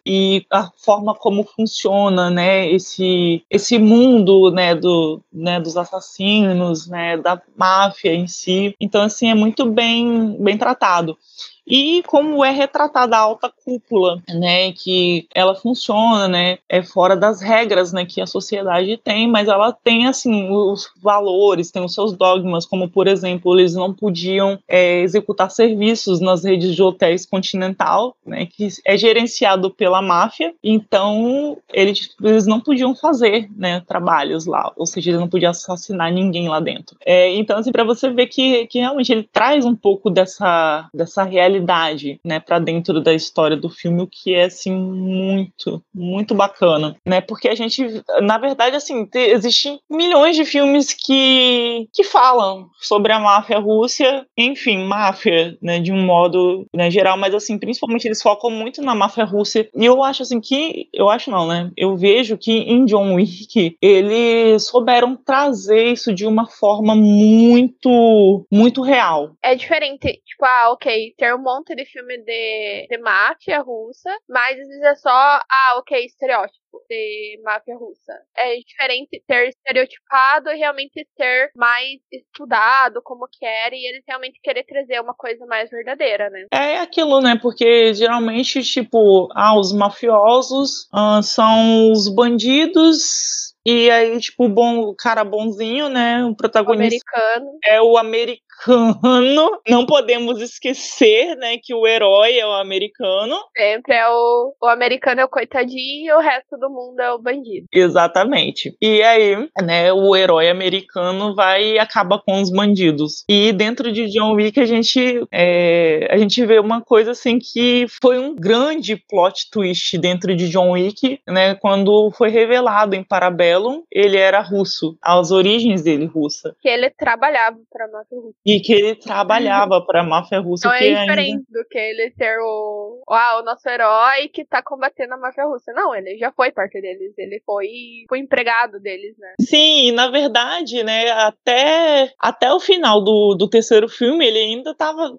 e a forma como funciona né, esse, esse mundo né, do, né, dos assassinos, né, da máfia em si. Então, assim, é muito bem, bem tratado e como é retratada a alta cúpula, né, que ela funciona, né, é fora das regras, né, que a sociedade tem, mas ela tem assim os valores, tem os seus dogmas, como por exemplo eles não podiam é, executar serviços nas redes de hotéis Continental, né, que é gerenciado pela máfia, então eles, eles não podiam fazer, né, trabalhos lá, ou seja, eles não podiam assassinar ninguém lá dentro. É, então assim para você ver que, que realmente ele traz um pouco dessa dessa realidade realidade, né, para dentro da história do filme, o que é assim muito, muito bacana, né? Porque a gente, na verdade, assim, te, existem milhões de filmes que que falam sobre a máfia russa, enfim, máfia, né, de um modo né, geral, mas assim, principalmente eles focam muito na máfia russa. E eu acho assim que, eu acho não, né? Eu vejo que em John Wick eles souberam trazer isso de uma forma muito, muito real. É diferente, tipo, ah, ok, ter um monte de filme de, de máfia russa, mas às vezes é só, ah, ok, estereótipo de máfia russa. É diferente ter estereotipado e realmente ter mais estudado como que era e eles realmente querer trazer uma coisa mais verdadeira, né? É aquilo, né? Porque geralmente, tipo, ah, os mafiosos ah, são os bandidos e aí, tipo, o bom, o cara bonzinho, né? O protagonista. O americano. É o americano americano. Não podemos esquecer, né, que o herói é o americano. Sempre é o, o americano é o coitadinho e o resto do mundo é o bandido. Exatamente. E aí, né, o herói americano vai e acaba com os bandidos. E dentro de John Wick a gente é, a gente vê uma coisa assim que foi um grande plot twist dentro de John Wick, né, quando foi revelado em Parabellum, ele era russo, as origens dele russa. Que ele trabalhava para máfia russa. E que ele trabalhava para a máfia russa. Não é diferente ainda... do que ele ser o, ah, o nosso herói que tá combatendo a máfia russa. Não, ele já foi parte deles. Ele foi, foi empregado deles, né? Sim, e na verdade, né, até, até o final do, do terceiro filme, ele ainda tava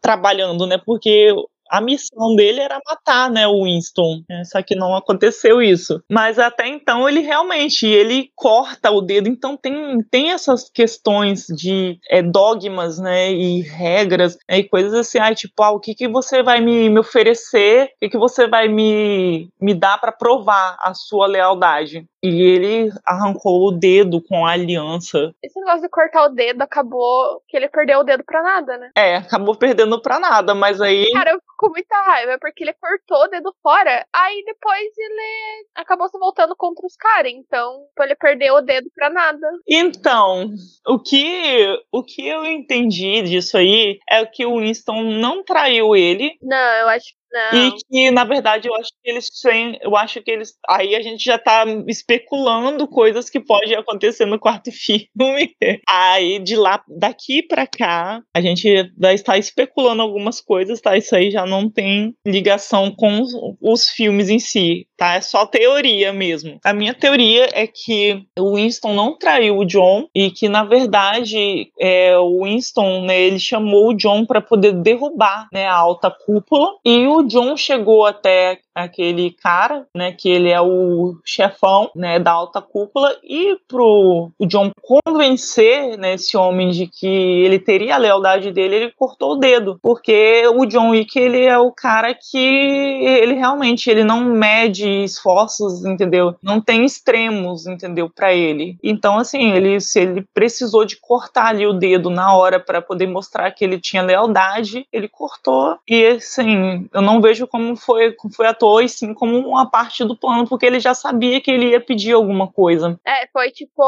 trabalhando, né? Porque a missão dele era matar, né, o Winston. É, só que não aconteceu isso. Mas até então ele realmente ele corta o dedo. Então tem, tem essas questões de é, dogmas, né, e regras né, e coisas assim. Ah, tipo, ah, o que, que você vai me, me oferecer? O que, que você vai me, me dar para provar a sua lealdade? E ele arrancou o dedo com a aliança. Esse negócio de cortar o dedo acabou que ele perdeu o dedo pra nada, né? É, acabou perdendo pra nada, mas aí. Cara, eu com muita raiva, porque ele cortou o dedo fora, aí depois ele acabou se voltando contra os caras. Então, ele perdeu o dedo pra nada. Então, o que, o que eu entendi disso aí é que o Winston não traiu ele. Não, eu acho não. E que, na verdade, eu acho que eles têm. Eu acho que eles. Aí a gente já tá especulando coisas que podem acontecer no quarto filme. Aí de lá, daqui para cá, a gente vai estar especulando algumas coisas, tá? Isso aí já não tem ligação com os, os filmes em si, tá? É só teoria mesmo. A minha teoria é que o Winston não traiu o John e que, na verdade, é, o Winston, né, ele chamou o John para poder derrubar né, a alta cúpula e o John chegou até aquele cara, né, que ele é o chefão, né, da alta cúpula e pro o John convencer, né, esse homem de que ele teria a lealdade dele, ele cortou o dedo, porque o John Wick ele é o cara que ele realmente ele não mede esforços, entendeu? Não tem extremos, entendeu, para ele. Então assim, ele se ele precisou de cortar ali o dedo na hora para poder mostrar que ele tinha lealdade, ele cortou e assim, eu não vejo como foi foi a foi sim como uma parte do plano, porque ele já sabia que ele ia pedir alguma coisa. É, foi tipo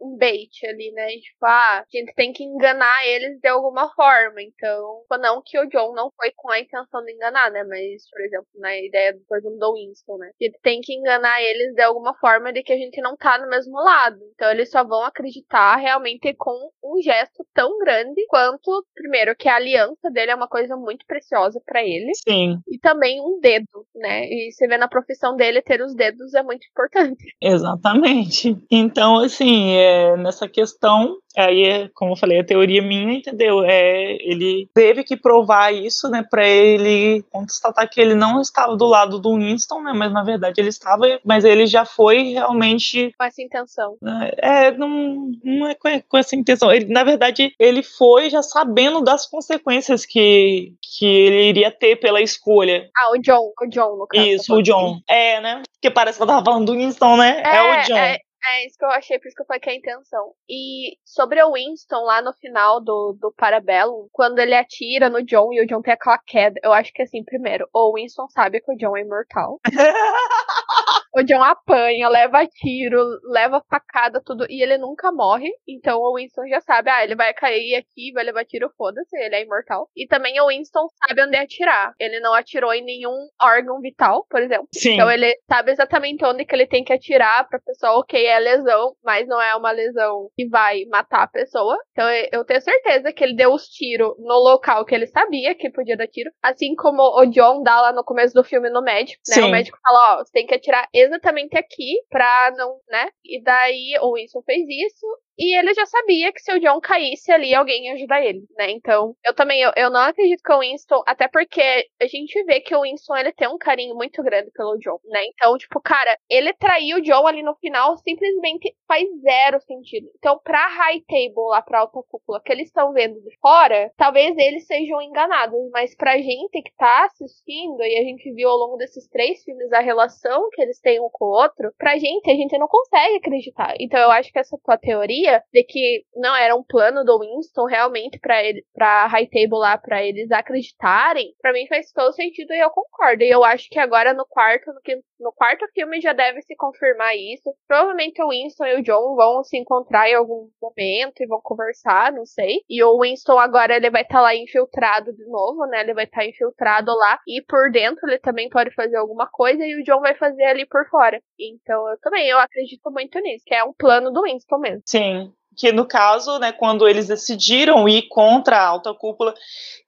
um bait ali, né? Tipo, ah, a gente tem que enganar eles de alguma forma. Então, não que o John não foi com a intenção de enganar, né? Mas, por exemplo, na ideia, por exemplo, do Winston, né? A gente tem que enganar eles de alguma forma de que a gente não tá no mesmo lado. Então, eles só vão acreditar realmente com um gesto tão grande quanto, primeiro, que a aliança dele é uma coisa muito preciosa para ele. Sim. E também um dedo, né? E você vê na profissão dele ter os dedos é muito importante. Exatamente. Então, assim, é, nessa questão, aí, como eu falei, a teoria minha, entendeu? É, ele teve que provar isso, né, para ele constatar que ele não estava do lado do Winston, né, mas na verdade ele estava, mas ele já foi realmente com essa intenção. É, não, não é com, essa intenção. Ele, na verdade, ele foi já sabendo das consequências que, que ele iria ter pela escolha. Ah, o John, o John, no caso. Isso, o John. É, né? Porque parece que eu tava falando do Winston, né? É, é o John. É, é isso que eu achei, por isso que eu falei que é a intenção. E sobre o Winston, lá no final do, do Parabellum, quando ele atira no John e o John tem aquela queda, eu acho que assim, primeiro, o Winston sabe que o John é imortal. o John apanha, leva tiro, leva facada, tudo, e ele nunca morre. Então o Winston já sabe, ah, ele vai cair aqui, vai levar tiro, foda-se, ele é imortal. E também o Winston sabe onde atirar. Ele não atirou em nenhum órgão vital, por exemplo. Sim. Então ele sabe exatamente onde que ele tem que atirar pra pessoa, ok, é lesão, mas não é uma lesão que vai matar a pessoa. Então eu tenho certeza que ele deu os tiros no local que ele sabia que podia dar tiro. Assim como o John dá lá no começo do filme no médico, né? Sim. O médico fala, ó, você tem que atirar exatamente aqui pra não, né? E daí o Winston fez isso e ele já sabia que se o John caísse ali, alguém ia ajudar ele, né? Então, eu também, eu, eu não acredito que o Winston, até porque a gente vê que o Winston, ele tem um carinho muito grande pelo John, né? Então, tipo, cara, ele traiu o John ali no final, simplesmente faz zero sentido. Então, pra High Table, lá pra alta cúpula, que eles estão vendo de fora, talvez eles sejam enganados, mas pra gente que tá assistindo, e a gente viu ao longo desses três filmes a relação que eles têm um com o outro, pra gente, a gente não consegue acreditar. Então, eu acho que essa tua teoria teoria de que não era um plano do Winston realmente para ele, para High Table lá, para eles acreditarem, para mim faz todo sentido e eu concordo. E eu acho que agora no quarto, no, no quarto filme já deve se confirmar isso. Provavelmente o Winston e o John vão se encontrar em algum momento e vão conversar, não sei. E o Winston agora ele vai estar tá lá infiltrado de novo, né? Ele vai estar tá infiltrado lá e por dentro ele também pode fazer alguma coisa e o John vai fazer ali por fora. Então eu também eu acredito muito nisso, que é um plano do Winston mesmo. Sim. Que no caso, né, quando eles decidiram ir contra a alta cúpula,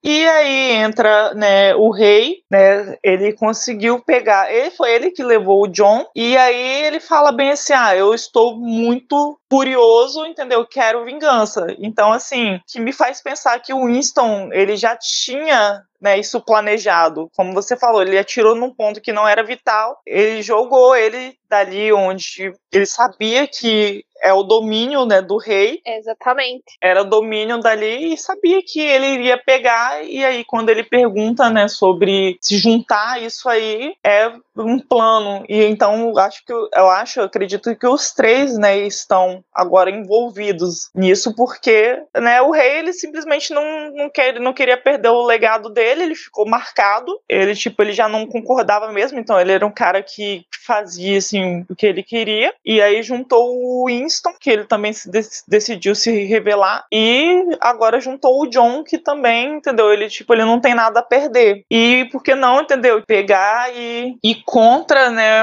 e aí entra, né, o rei, né, ele conseguiu pegar, ele foi ele que levou o John, e aí ele fala bem assim, ah, eu estou muito furioso, entendeu? Quero vingança. Então, assim, que me faz pensar que o Winston, ele já tinha né, isso planejado. Como você falou, ele atirou num ponto que não era vital, ele jogou ele dali onde ele sabia que é o domínio né, do rei. Exatamente. Era o domínio dali e sabia que ele iria pegar. E aí, quando ele pergunta né, sobre se juntar isso aí, é um plano. E então acho que eu acho, eu acredito que os três né, estão agora envolvidos nisso, porque né, o rei ele simplesmente não, não, quer, não queria perder o legado dele, ele ficou marcado. Ele, tipo, ele já não concordava mesmo, então ele era um cara que fazia assim o que ele queria. E aí juntou o Winston, que ele também se decidiu se revelar, e agora juntou o John, que também, entendeu? Ele tipo, ele não tem nada a perder. E por que não, entendeu? Pegar e ir contra, né,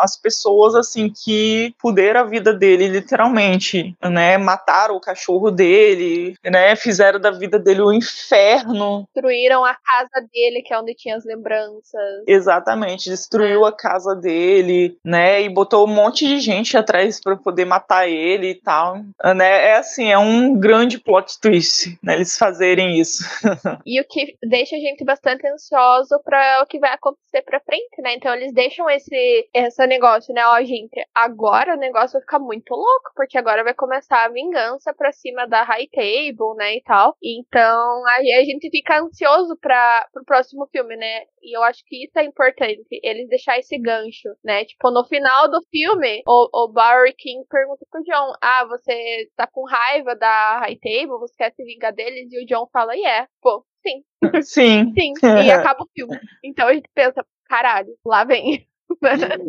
as pessoas assim que puderam a vida dele literalmente, né? Mataram o cachorro dele, né? Fizeram da vida dele um inferno. Destruíram a casa dele, que é onde tinha as lembranças. Exatamente, destruiu a casa dele, né? E botou um monte de gente atrás para poder matar ele e tal. Né? É assim, é um grande plot twist, né? Eles fazerem isso. e o que deixa a gente bastante ansioso para o que vai acontecer para frente, né? Então eles deixam esse esse negócio, né? Ó, gente, agora o negócio vai ficar muito louco, porque agora vai começar a vingança pra cima da High Table, né, e tal. Então, aí a gente fica ansioso para pro próximo filme, né? E eu acho que isso é importante, eles deixar esse gancho, né? Tipo, no final do filme, o, o Barry King pergunta pro John: Ah, você tá com raiva da High Table? Você quer se vingar deles? E o John fala: Yeah, pô, sim. Sim. sim. E acaba o filme. Então a gente pensa: caralho, lá vem.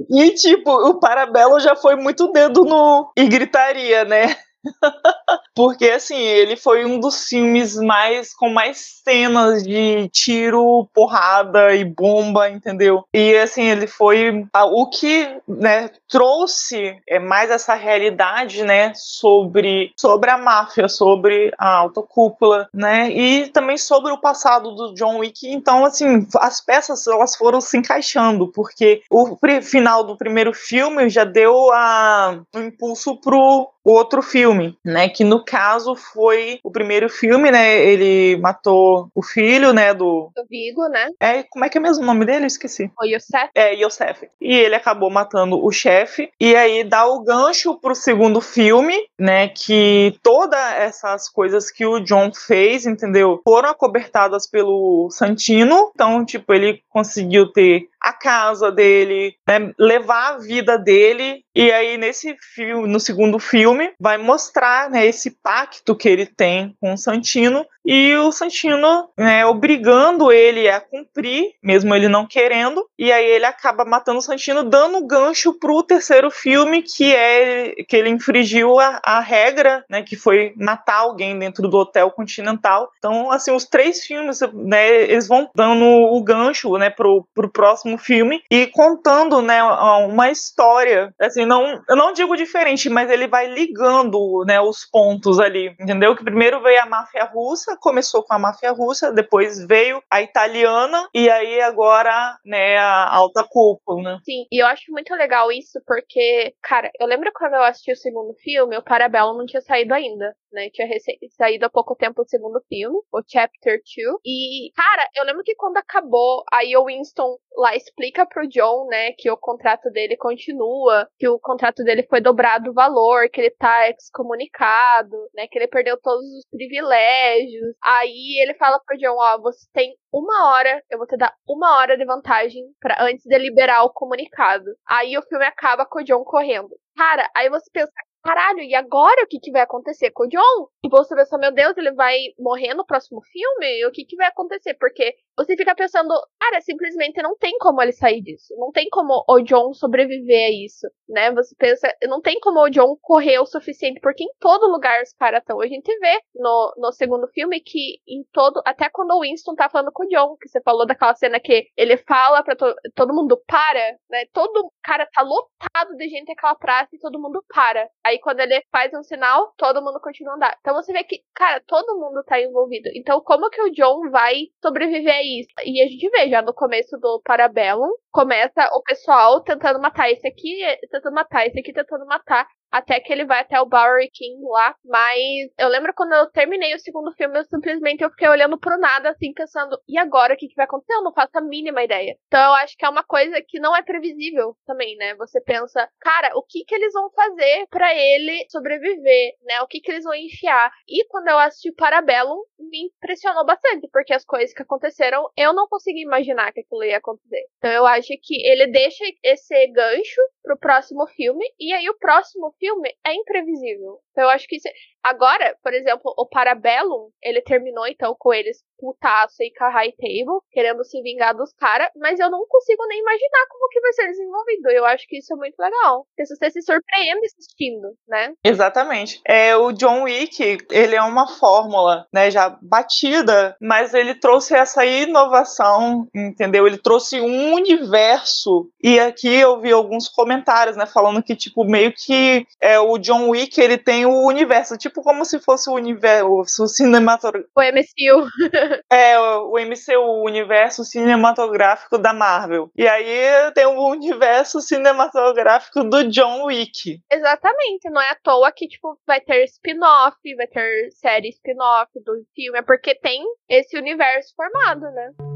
e tipo, o Parabelo já foi muito dedo no. e gritaria, né? Porque assim, ele foi um dos filmes mais com mais cenas de tiro, porrada e bomba, entendeu? E assim, ele foi o que, né, trouxe é mais essa realidade, né, sobre sobre a máfia, sobre a alta cúpula, né? E também sobre o passado do John Wick. Então, assim, as peças elas foram se encaixando, porque o final do primeiro filme já deu a, um impulso pro outro filme, né? Que no caso foi o primeiro filme, né? Ele matou o filho, né? Do, do Vigo, né? É, como é que é mesmo o nome dele? Eu esqueci. O Yosef. É, Yosef. E ele acabou matando o chefe. E aí dá o gancho pro segundo filme, né? Que todas essas coisas que o John fez, entendeu? Foram acobertadas pelo Santino. Então, tipo, ele conseguiu ter a casa dele, né, levar a vida dele. E aí, nesse filme, no segundo filme, vai mostrar né, esse pacto que ele tem com o Santino e o Santino né, obrigando ele a cumprir, mesmo ele não querendo, e aí ele acaba matando o Santino, dando gancho pro terceiro filme, que é que ele infringiu a, a regra, né, que foi matar alguém dentro do Hotel Continental. Então, assim, os três filmes, né, eles vão dando o gancho, né, pro, pro próximo filme e contando, né, uma história, assim, não, eu não digo diferente, mas ele vai ligando, né, os pontos ali, entendeu? Que primeiro veio a máfia russa, começou com a máfia russa, depois veio a italiana e aí agora, né, a alta cúpula, né? Sim, e eu acho muito legal isso porque, cara, eu lembro quando eu assisti o segundo filme, o Parabellum não tinha saído ainda, né? Tinha saído há pouco tempo o segundo filme, o Chapter 2. E, cara, eu lembro que quando acabou, aí o Winston lá explica pro John, né, que o contrato dele continua, que o contrato dele foi dobrado o valor, que ele tá excomunicado, né, que ele perdeu todos os privilégios. Aí ele fala pro John, ó, você tem uma hora, eu vou te dar uma hora de vantagem para antes de liberar o comunicado. Aí o filme acaba com o John correndo. Cara, aí você pensa, caralho, e agora o que, que vai acontecer com o John? E você pensa, meu Deus, ele vai morrer no próximo filme? O que, que vai acontecer? Porque você fica pensando, cara, simplesmente não tem como ele sair disso. Não tem como o John sobreviver a isso, né? Você pensa, não tem como o John correr o suficiente, porque em todo lugar os caras estão. A gente vê no, no segundo filme que em todo, até quando o Winston tá falando com o John, que você falou daquela cena que ele fala pra to, todo mundo para, né? Todo cara tá lotado de gente naquela praça e todo mundo para. Aí quando ele faz um sinal, todo mundo continua a andar. Então você vê que, cara, todo mundo tá envolvido. Então como que o John vai sobreviver a isso? E a gente vê já no começo do Parabellum, começa o pessoal tentando matar esse aqui, tentando matar esse aqui, tentando matar até que ele vai até o Bowery King lá. Mas eu lembro quando eu terminei o segundo filme, eu simplesmente eu fiquei olhando pro nada, assim, pensando, e agora o que, que vai acontecer? Eu não faço a mínima ideia. Então eu acho que é uma coisa que não é previsível também, né? Você pensa, cara, o que que eles vão fazer para ele sobreviver, né? O que que eles vão enfiar? E quando eu assisti Parabellum, me impressionou bastante, porque as coisas que aconteceram, eu não consegui imaginar que aquilo ia acontecer. Então eu acho que ele deixa esse gancho pro próximo filme, e aí o próximo filme é imprevisível. Então eu acho que. É, agora, por exemplo, o Parabellum, ele terminou então com eles putaço e com a High Table, querendo se vingar dos caras, mas eu não consigo nem imaginar como que vai ser desenvolvido. Eu acho que isso é muito legal. Porque você se surpreende assistindo, né? Exatamente. É, o John Wick, ele é uma fórmula, né, já batida, mas ele trouxe essa inovação, entendeu? Ele trouxe um universo. E aqui eu vi alguns comentários, né, falando que, tipo, meio que é, o John Wick, ele tem o universo, tipo como se fosse o universo cinematográfico. O MCU. é, o MCU, o universo cinematográfico da Marvel. E aí tem o universo cinematográfico do John Wick. Exatamente, não é à toa que, tipo, vai ter spin-off, vai ter série spin-off do filme, é porque tem esse universo formado, né?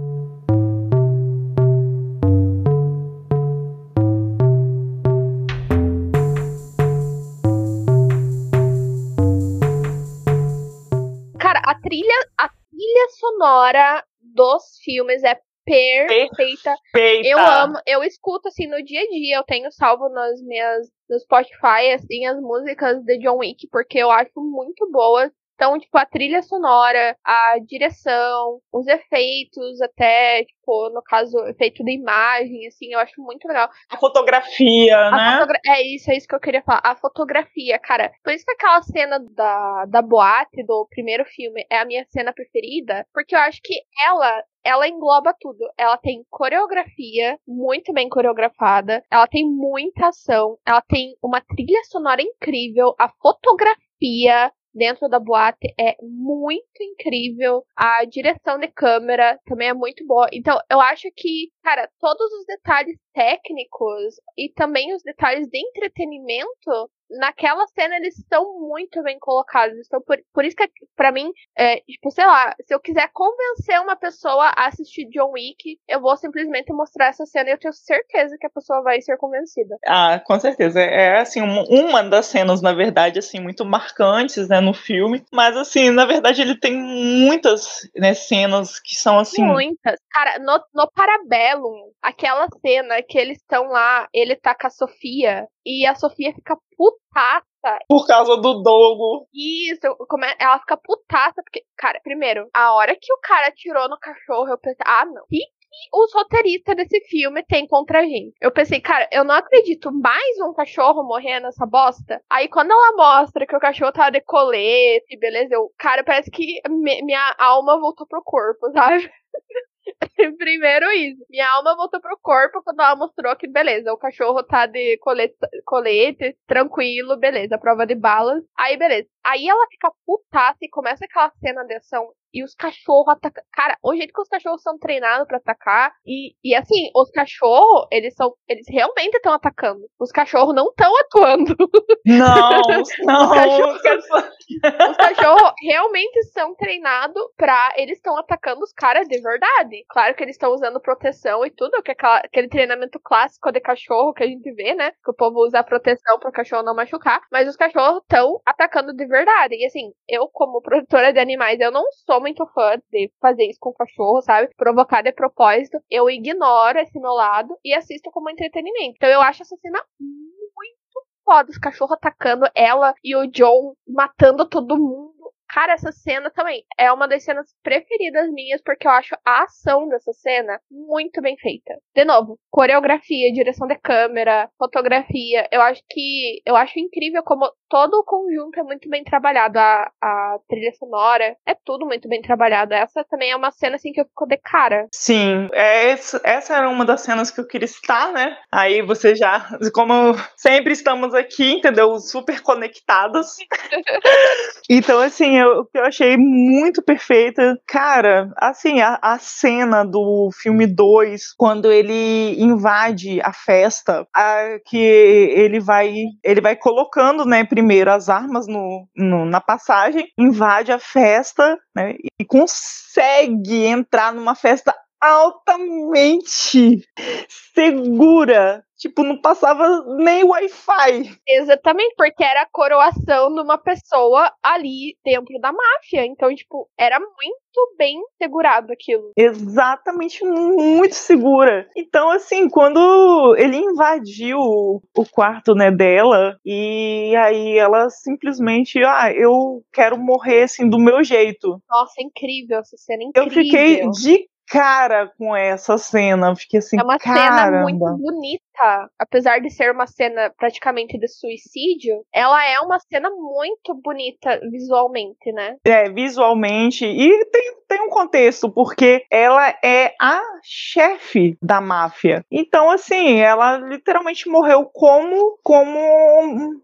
Trilha, a trilha sonora dos filmes é perfeita. perfeita. Eu amo, eu escuto assim no dia a dia, eu tenho salvo nas minhas no Spotify assim as músicas de John Wick porque eu acho muito boas. Então, tipo, a trilha sonora, a direção, os efeitos, até, tipo, no caso, efeito da imagem, assim, eu acho muito legal. A fotografia, a né? Fotogra é isso, é isso que eu queria falar. A fotografia, cara. Por isso que aquela cena da, da boate do primeiro filme é a minha cena preferida, porque eu acho que ela ela engloba tudo. Ela tem coreografia muito bem coreografada, ela tem muita ação, ela tem uma trilha sonora incrível, a fotografia dentro da boate é muito incrível. A direção de câmera também é muito boa. Então, eu acho que, cara, todos os detalhes técnicos e também os detalhes de entretenimento naquela cena eles estão muito bem colocados. Então, por, por isso que, para mim, é, tipo, sei lá, se eu quiser convencer uma pessoa a assistir John Wick, eu vou simplesmente mostrar essa cena e eu tenho certeza que a pessoa vai ser convencida. Ah, com certeza. É, é assim, uma, uma das cenas, na verdade, assim, muito marcantes, né, no filme. Mas, assim, na verdade, ele tem muitas né, cenas que são, assim... Muitas. Cara, no, no Parabellum, aquela cena que eles estão lá, ele tá com a Sofia, e a Sofia fica putaça. Por causa do Dogo. Isso, ela fica putaça, porque, cara, primeiro, a hora que o cara tirou no cachorro, eu pensei, ah, não. Que os roteiristas desse filme têm contra a gente. Eu pensei, cara, eu não acredito mais um cachorro morrer nessa bosta. Aí quando ela mostra que o cachorro tá de colete, beleza, eu, cara, parece que minha alma voltou pro corpo, sabe? Primeiro isso. Minha alma voltou pro corpo quando ela mostrou que, beleza, o cachorro tá de colete, colete tranquilo, beleza, prova de balas. Aí, beleza. Aí ela fica putaça e começa aquela cena de ação e os cachorros atacam. Cara, o jeito que os cachorros são treinados para atacar. E, e assim, os cachorros, eles são. Eles realmente estão atacando. Os cachorros não estão atuando. Não, não. os cachorros, os cachorros realmente são treinados pra. Eles estão atacando os caras de verdade. Claro que eles estão usando proteção e tudo, que é aquele treinamento clássico de cachorro que a gente vê, né? Que o povo usa a proteção pro cachorro não machucar. Mas os cachorros estão atacando de verdade. E assim, eu, como produtora de animais, eu não sou muito fã de fazer isso com o cachorro, sabe? Provocar de propósito. Eu ignoro esse meu lado e assisto como entretenimento. Então eu acho essa cena muito foda. Os cachorros atacando ela e o John matando todo mundo Cara, essa cena também é uma das cenas preferidas minhas, porque eu acho a ação dessa cena muito bem feita. De novo, coreografia, direção de câmera, fotografia. Eu acho que. Eu acho incrível como todo o conjunto é muito bem trabalhado. A, a trilha sonora é tudo muito bem trabalhado. Essa também é uma cena assim que eu fico de cara. Sim, é, essa era uma das cenas que eu queria citar, né? Aí você já, como sempre estamos aqui, entendeu? Super conectadas. então, assim, eu, eu achei muito perfeita. Cara, assim, a, a cena do filme 2, quando ele invade a festa, a, que ele vai, ele vai colocando, né, primeiro as armas no, no, na passagem, invade a festa, né, e consegue entrar numa festa altamente segura. Tipo, não passava nem Wi-Fi. Exatamente, porque era a coroação de uma pessoa ali dentro da máfia. Então, tipo, era muito bem segurado aquilo. Exatamente, muito segura. Então, assim, quando ele invadiu o quarto, né, dela, e aí ela simplesmente, ah, eu quero morrer, assim, do meu jeito. Nossa, é incrível essa cena, incrível. Eu fiquei de cara com essa cena. Fiquei assim, É uma caramba. cena muito bonita. Apesar de ser uma cena praticamente de suicídio, ela é uma cena muito bonita visualmente, né? É, visualmente. E tem, tem um contexto, porque ela é a chefe da máfia. Então, assim, ela literalmente morreu como, como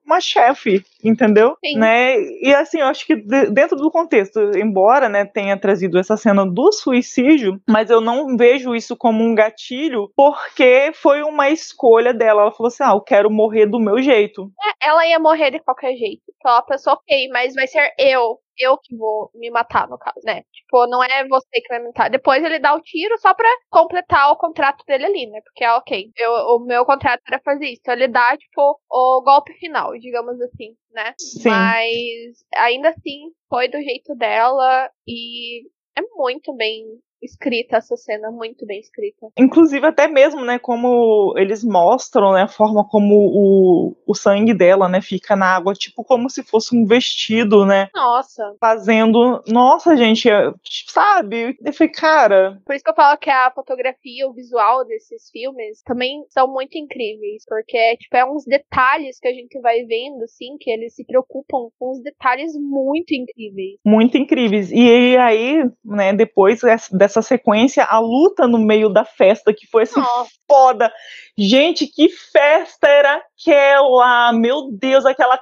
uma chefe, entendeu? Sim. Né? E assim, eu acho que de- dentro do contexto, embora né, tenha trazido essa cena do suicídio, mas eu não vejo isso como um gatilho, porque foi uma escolha dela. Ela falou assim: ah, eu quero morrer do meu jeito. É, Ela ia morrer de qualquer jeito. Então ela pensou, ok, mas vai ser eu. Eu que vou me matar, no caso, né? Tipo, não é você que vai me matar. Depois ele dá o tiro só pra completar o contrato dele ali, né? Porque, ah, ok, eu, o meu contrato era fazer isso. Então ele dá, tipo, o golpe final, digamos assim, né? Sim. Mas ainda assim, foi do jeito dela e é muito bem escrita essa cena, muito bem escrita. Inclusive, até mesmo, né, como eles mostram, né, a forma como o, o sangue dela, né, fica na água, tipo como se fosse um vestido, né, Nossa, fazendo, nossa, gente, sabe? Eu falei, cara, por isso que eu falo que a fotografia, o visual desses filmes também são muito incríveis, porque tipo é uns detalhes que a gente vai vendo, assim, que eles se preocupam com uns detalhes muito incríveis. muito incríveis. E aí, né, depois dessa- dessa sequência, a luta no meio da festa, que foi assim, Nossa. foda. Gente, que festa era aquela? Meu Deus, aquela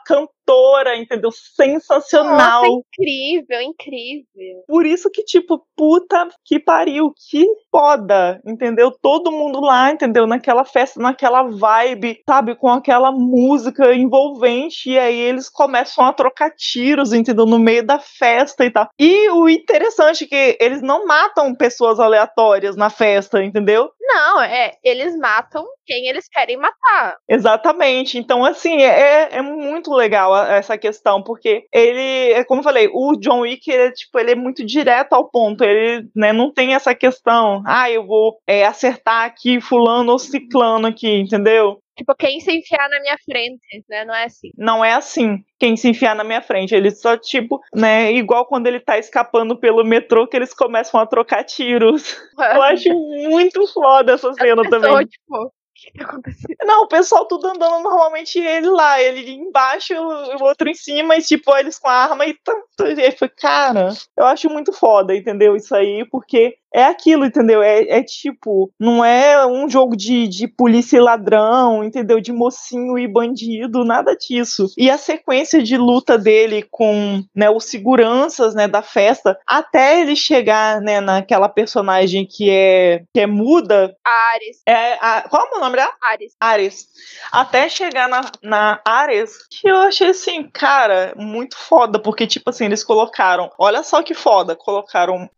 cantora, entendeu? Sensacional. Nossa, incrível, incrível. Por isso que, tipo, puta que pariu, que foda, entendeu? Todo mundo lá, entendeu? Naquela festa, naquela vibe, sabe? Com aquela música envolvente, e aí eles começam a trocar tiros, entendeu? No meio da festa e tal. E o interessante é que eles não matam pessoas aleatórias na festa, entendeu? Não, é, eles matam quem eles querem matar. Exatamente. Então, assim, é, é muito legal essa questão, porque ele, é como eu falei, o John Wick, ele, é, tipo, ele é muito direto ao ponto. Ele né, não tem essa questão, ah, eu vou é, acertar aqui fulano ou ciclano aqui, entendeu? Tipo, quem se enfiar na minha frente, né? Não é assim. Não é assim quem se enfiar na minha frente. Ele só, tipo, né, igual quando ele tá escapando pelo metrô, que eles começam a trocar tiros. Eu acho muito foda essa cena Pessoa, também. tipo, o que tá acontecendo? Não, o pessoal tudo andando normalmente ele lá, ele embaixo, o outro em cima, e tipo, eles com a arma e tanto. E foi, cara, eu acho muito foda, entendeu? Isso aí, porque é aquilo, entendeu? É, é tipo, não é um jogo de, de polícia e ladrão, entendeu? De mocinho e bandido, nada disso. E a sequência de luta dele com né, os seguranças né, da festa, até ele chegar né, naquela personagem que é, que é muda, Ares, é a, qual é o nome dela? Ares. Ares. Até chegar na, na Ares, que eu achei assim, cara, muito foda, porque, tipo assim, eles colocaram. Olha só que foda, colocaram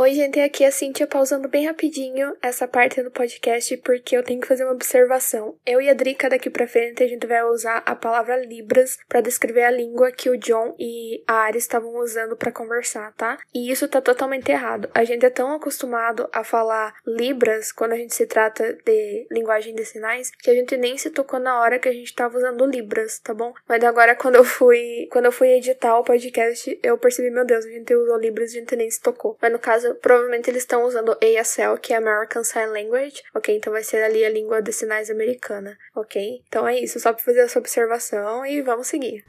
Oi, gente, aqui é a Cintia pausando bem rapidinho essa parte do podcast porque eu tenho que fazer uma observação. Eu e a Drica daqui pra frente a gente vai usar a palavra Libras para descrever a língua que o John e a Ari estavam usando para conversar, tá? E isso tá totalmente errado. A gente é tão acostumado a falar Libras quando a gente se trata de linguagem de sinais que a gente nem se tocou na hora que a gente tava usando Libras, tá bom? Mas agora quando eu fui, quando eu fui editar o podcast, eu percebi, meu Deus, a gente usou Libras, e a gente nem se tocou. Mas no caso provavelmente eles estão usando ASL, que é American Sign Language, ok? Então vai ser ali a língua de sinais americana, ok? Então é isso, só pra fazer essa observação e vamos seguir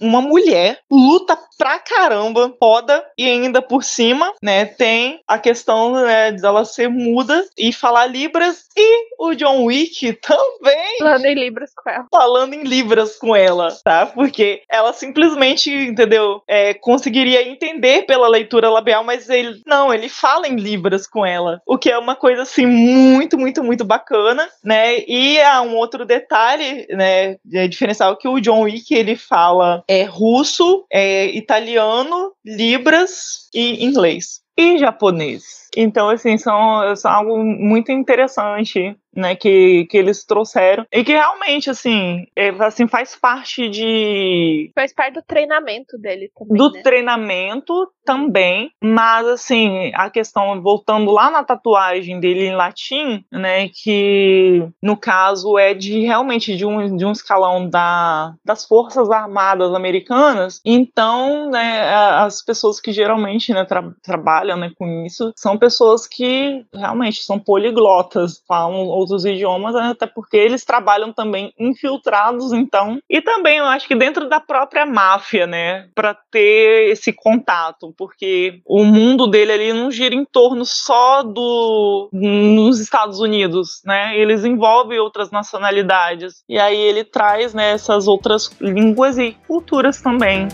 uma mulher luta pra caramba, foda, e ainda por cima, né, tem a questão né, dela ser muda e falar Libras, e o John Wick também. Falando em Libras com ela. Falando em Libras com ela, tá? Porque ela simplesmente, entendeu? É, conseguiria entender pela leitura labial, mas ele não, ele fala em Libras com ela. O que é uma coisa assim muito, muito, muito bacana, né? E há um outro detalhe, né? É diferencial que o John Wick ele fala é russo, é italiano, libras e inglês. E japonês. Então, assim, são, são algo muito interessante né, que, que eles trouxeram e que realmente, assim, é, assim, faz parte de... Faz parte do treinamento dele também, Do né? treinamento também, mas, assim, a questão, voltando lá na tatuagem dele em latim, né, que no caso é de, realmente, de um, de um escalão da, das Forças Armadas Americanas, então, né, as pessoas que geralmente, né, tra trabalham, né, com isso, são pessoas que realmente são poliglotas, falam outros idiomas, né, até porque eles trabalham também infiltrados, então, e também eu acho que dentro da própria máfia, né, para ter esse contato, porque o mundo dele ali não gira em torno só do nos Estados Unidos, né? Eles envolvem outras nacionalidades e aí ele traz né, essas outras línguas e culturas também.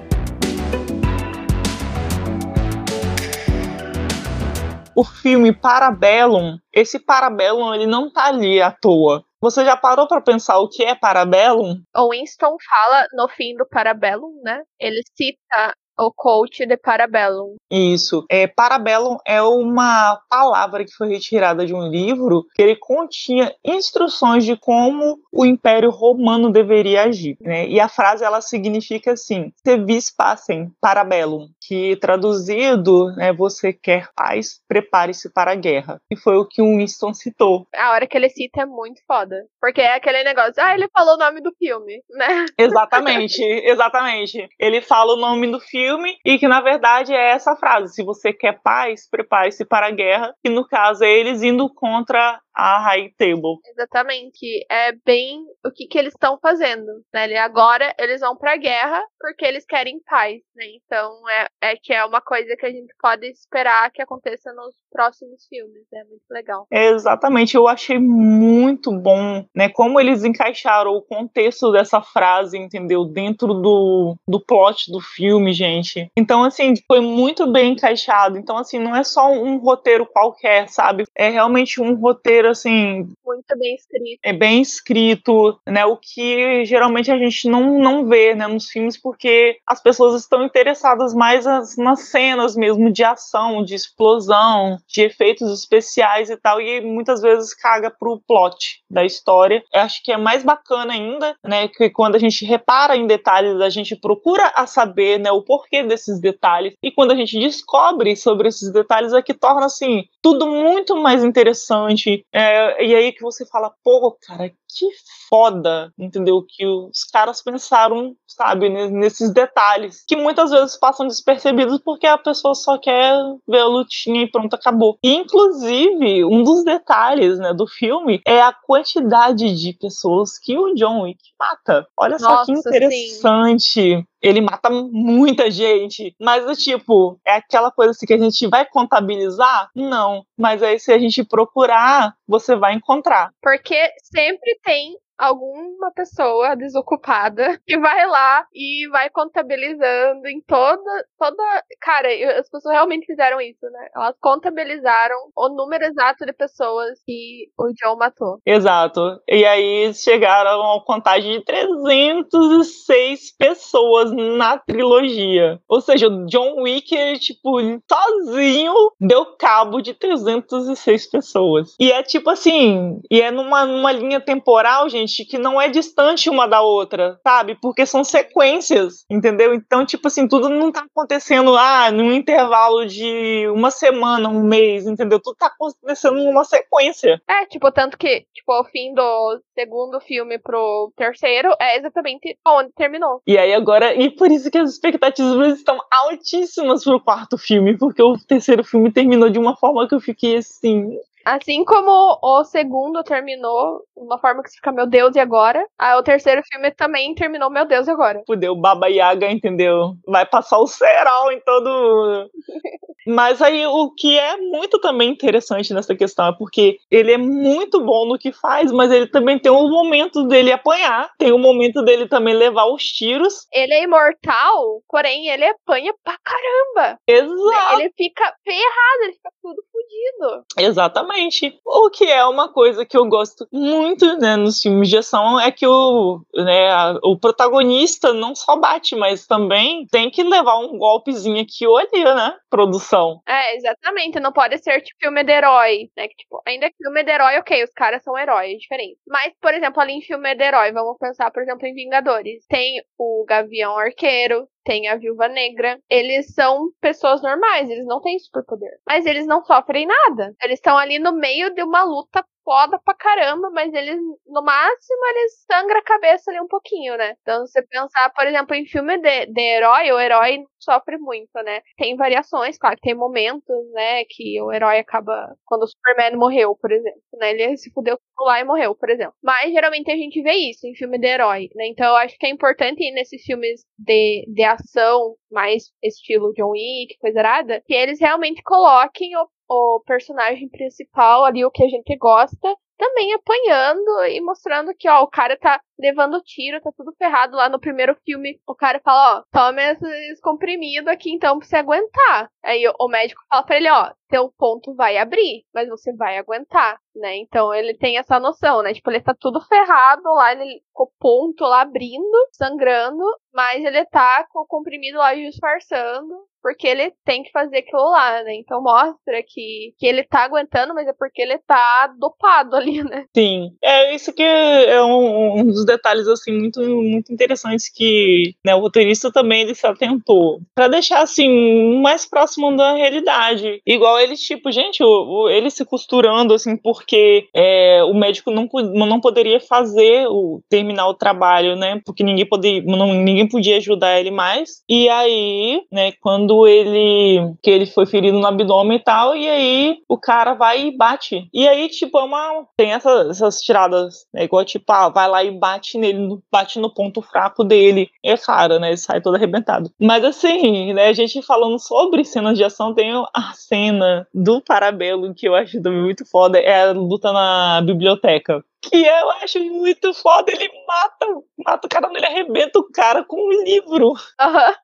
O filme Parabellum, esse Parabellum ele não tá ali à toa. Você já parou para pensar o que é Parabellum? O Winston fala no fim do Parabellum, né? Ele cita o coach de Parabellum. Isso. É, Parabellum é uma palavra que foi retirada de um livro que ele continha instruções de como o Império Romano deveria agir. Né? E a frase ela significa assim: se vis pacem Parabellum, que traduzido, né, você quer paz, prepare-se para a guerra. E foi o que o Winston citou. A hora que ele cita é muito foda. Porque é aquele negócio, ah, ele falou o nome do filme, né? Exatamente, exatamente. Ele fala o nome do filme filme e que na verdade é essa frase: se você quer paz, prepare-se para a guerra. E no caso é eles indo contra a High Table. Exatamente. É bem o que, que eles estão fazendo. Né? Agora eles vão pra guerra porque eles querem paz. Né? Então é, é que é uma coisa que a gente pode esperar que aconteça nos próximos filmes. É muito legal. exatamente. Eu achei muito bom né, como eles encaixaram o contexto dessa frase, entendeu? Dentro do, do plot do filme, gente. Então, assim, foi muito bem encaixado. Então, assim, não é só um roteiro qualquer, sabe? É realmente um roteiro assim. Muito bem escrito. É bem escrito, né? O que geralmente a gente não, não vê né, nos filmes, porque as pessoas estão interessadas mais nas, nas cenas mesmo de ação, de explosão, de efeitos especiais e tal, e muitas vezes caga pro plot da história. Eu acho que é mais bacana ainda, né? Que quando a gente repara em detalhes, a gente procura a saber né, o porquê desses detalhes, e quando a gente descobre sobre esses detalhes, é que torna assim tudo muito mais interessante, é, e aí que você fala, pô, cara, que foda, entendeu? Que os caras pensaram, sabe, nesses detalhes, que muitas vezes passam despercebidos porque a pessoa só quer ver a lutinha e pronto, acabou. E, inclusive, um dos detalhes, né, do filme é a quantidade de pessoas que o John Wick mata. Olha Nossa, só que interessante. Sim ele mata muita gente. Mas é tipo, é aquela coisa assim que a gente vai contabilizar? Não. Mas aí se a gente procurar, você vai encontrar. Porque sempre tem alguma pessoa desocupada que vai lá e vai contabilizando em toda. toda Cara, as pessoas realmente fizeram isso, né? Elas contabilizaram o número exato de pessoas que o John matou. Exato. E aí chegaram a contagem de 306 pessoas na trilogia. Ou seja, o John Wick, tipo, sozinho deu cabo de 306 pessoas. E é tipo assim, e é numa, numa linha temporal, gente, que não é distante uma da outra, sabe? Porque são sequências, entendeu? Então, tipo assim, tudo não tá acontecendo, ah, num intervalo de uma semana, um mês, entendeu? Tudo tá acontecendo numa sequência. É, tipo, tanto que, tipo, ao fim do segundo filme pro terceiro, é exatamente onde terminou. E aí agora, e por isso que as expectativas estão altíssimas pro quarto filme, porque o terceiro filme terminou de uma forma que eu fiquei assim, Assim como o segundo terminou de uma forma que você fica, meu Deus, e agora? Aí o terceiro filme também terminou, meu Deus, e agora? Fudeu, Baba Yaga, entendeu? Vai passar o cerol em todo. Mas aí o que é muito também interessante nessa questão é porque ele é muito bom no que faz, mas ele também tem um momento dele apanhar, tem um momento dele também levar os tiros. Ele é imortal, porém ele apanha pra caramba. Exato. Ele fica ferrado, ele fica tudo fudido. Exatamente. O que é uma coisa que eu gosto muito, né, nos filmes de ação é que o, né, o protagonista não só bate, mas também tem que levar um golpezinho aqui ou ali, né? Produção. É, exatamente. Não pode ser tipo filme de herói, né? Que, tipo, ainda que filme de herói, ok, os caras são heróis, diferentes. Mas, por exemplo, ali em filme de herói, vamos pensar, por exemplo, em Vingadores. Tem o Gavião Arqueiro, tem a Viúva Negra. Eles são pessoas normais, eles não têm superpoder. Mas eles não sofrem nada. Eles estão ali no meio de uma luta foda pra caramba, mas eles, no máximo, eles sangram a cabeça ali um pouquinho, né? Então, se você pensar, por exemplo, em filme de, de herói, o herói sofre muito, né? Tem variações, claro, tem momentos, né, que o herói acaba. Quando o Superman morreu, por exemplo, né? Ele se fudeu lá e morreu, por exemplo. Mas geralmente a gente vê isso em filme de herói, né? Então eu acho que é importante ir nesses filmes de, de ação, mais estilo John Wick, coisa errada, que eles realmente coloquem o, personagem principal ali, o que a gente gosta, também apanhando e mostrando que, ó, o cara tá levando tiro, tá tudo ferrado lá no primeiro filme. O cara fala, ó, toma esses comprimidos aqui então pra você aguentar. Aí o médico fala pra ele, ó, teu ponto vai abrir, mas você vai aguentar, né? Então ele tem essa noção, né? Tipo, ele tá tudo ferrado lá, ele com o ponto lá abrindo, sangrando, mas ele tá com o comprimido lá disfarçando, porque ele tem que fazer aquilo lá, né? Então mostra que, que ele tá aguentando, mas é porque ele tá dopado ali, né? Sim. É isso que é um, um dos detalhes, assim, muito, muito interessantes que né, o roteirista também ele se atentou. para deixar, assim, mais próximo da realidade. Igual eles, tipo, gente, o, o, ele se costurando, assim, porque é, o médico não, não poderia fazer o terminar o trabalho, né? Porque ninguém podia, não, ninguém podia ajudar ele mais. E aí, né, quando ele que ele foi ferido no abdômen e tal, e aí o cara vai e bate. E aí, tipo, é uma tem essa, essas tiradas, né, igual tipo, ah, vai lá e bate nele, bate no ponto fraco dele. É claro, né, ele sai todo arrebentado. Mas assim, né, a gente falando sobre cenas de ação, tem a cena do Parabelo que eu acho também muito foda, é a luta na biblioteca que eu acho muito foda. Ele mata, mata o cara, ele arrebenta o cara com um livro. Uhum.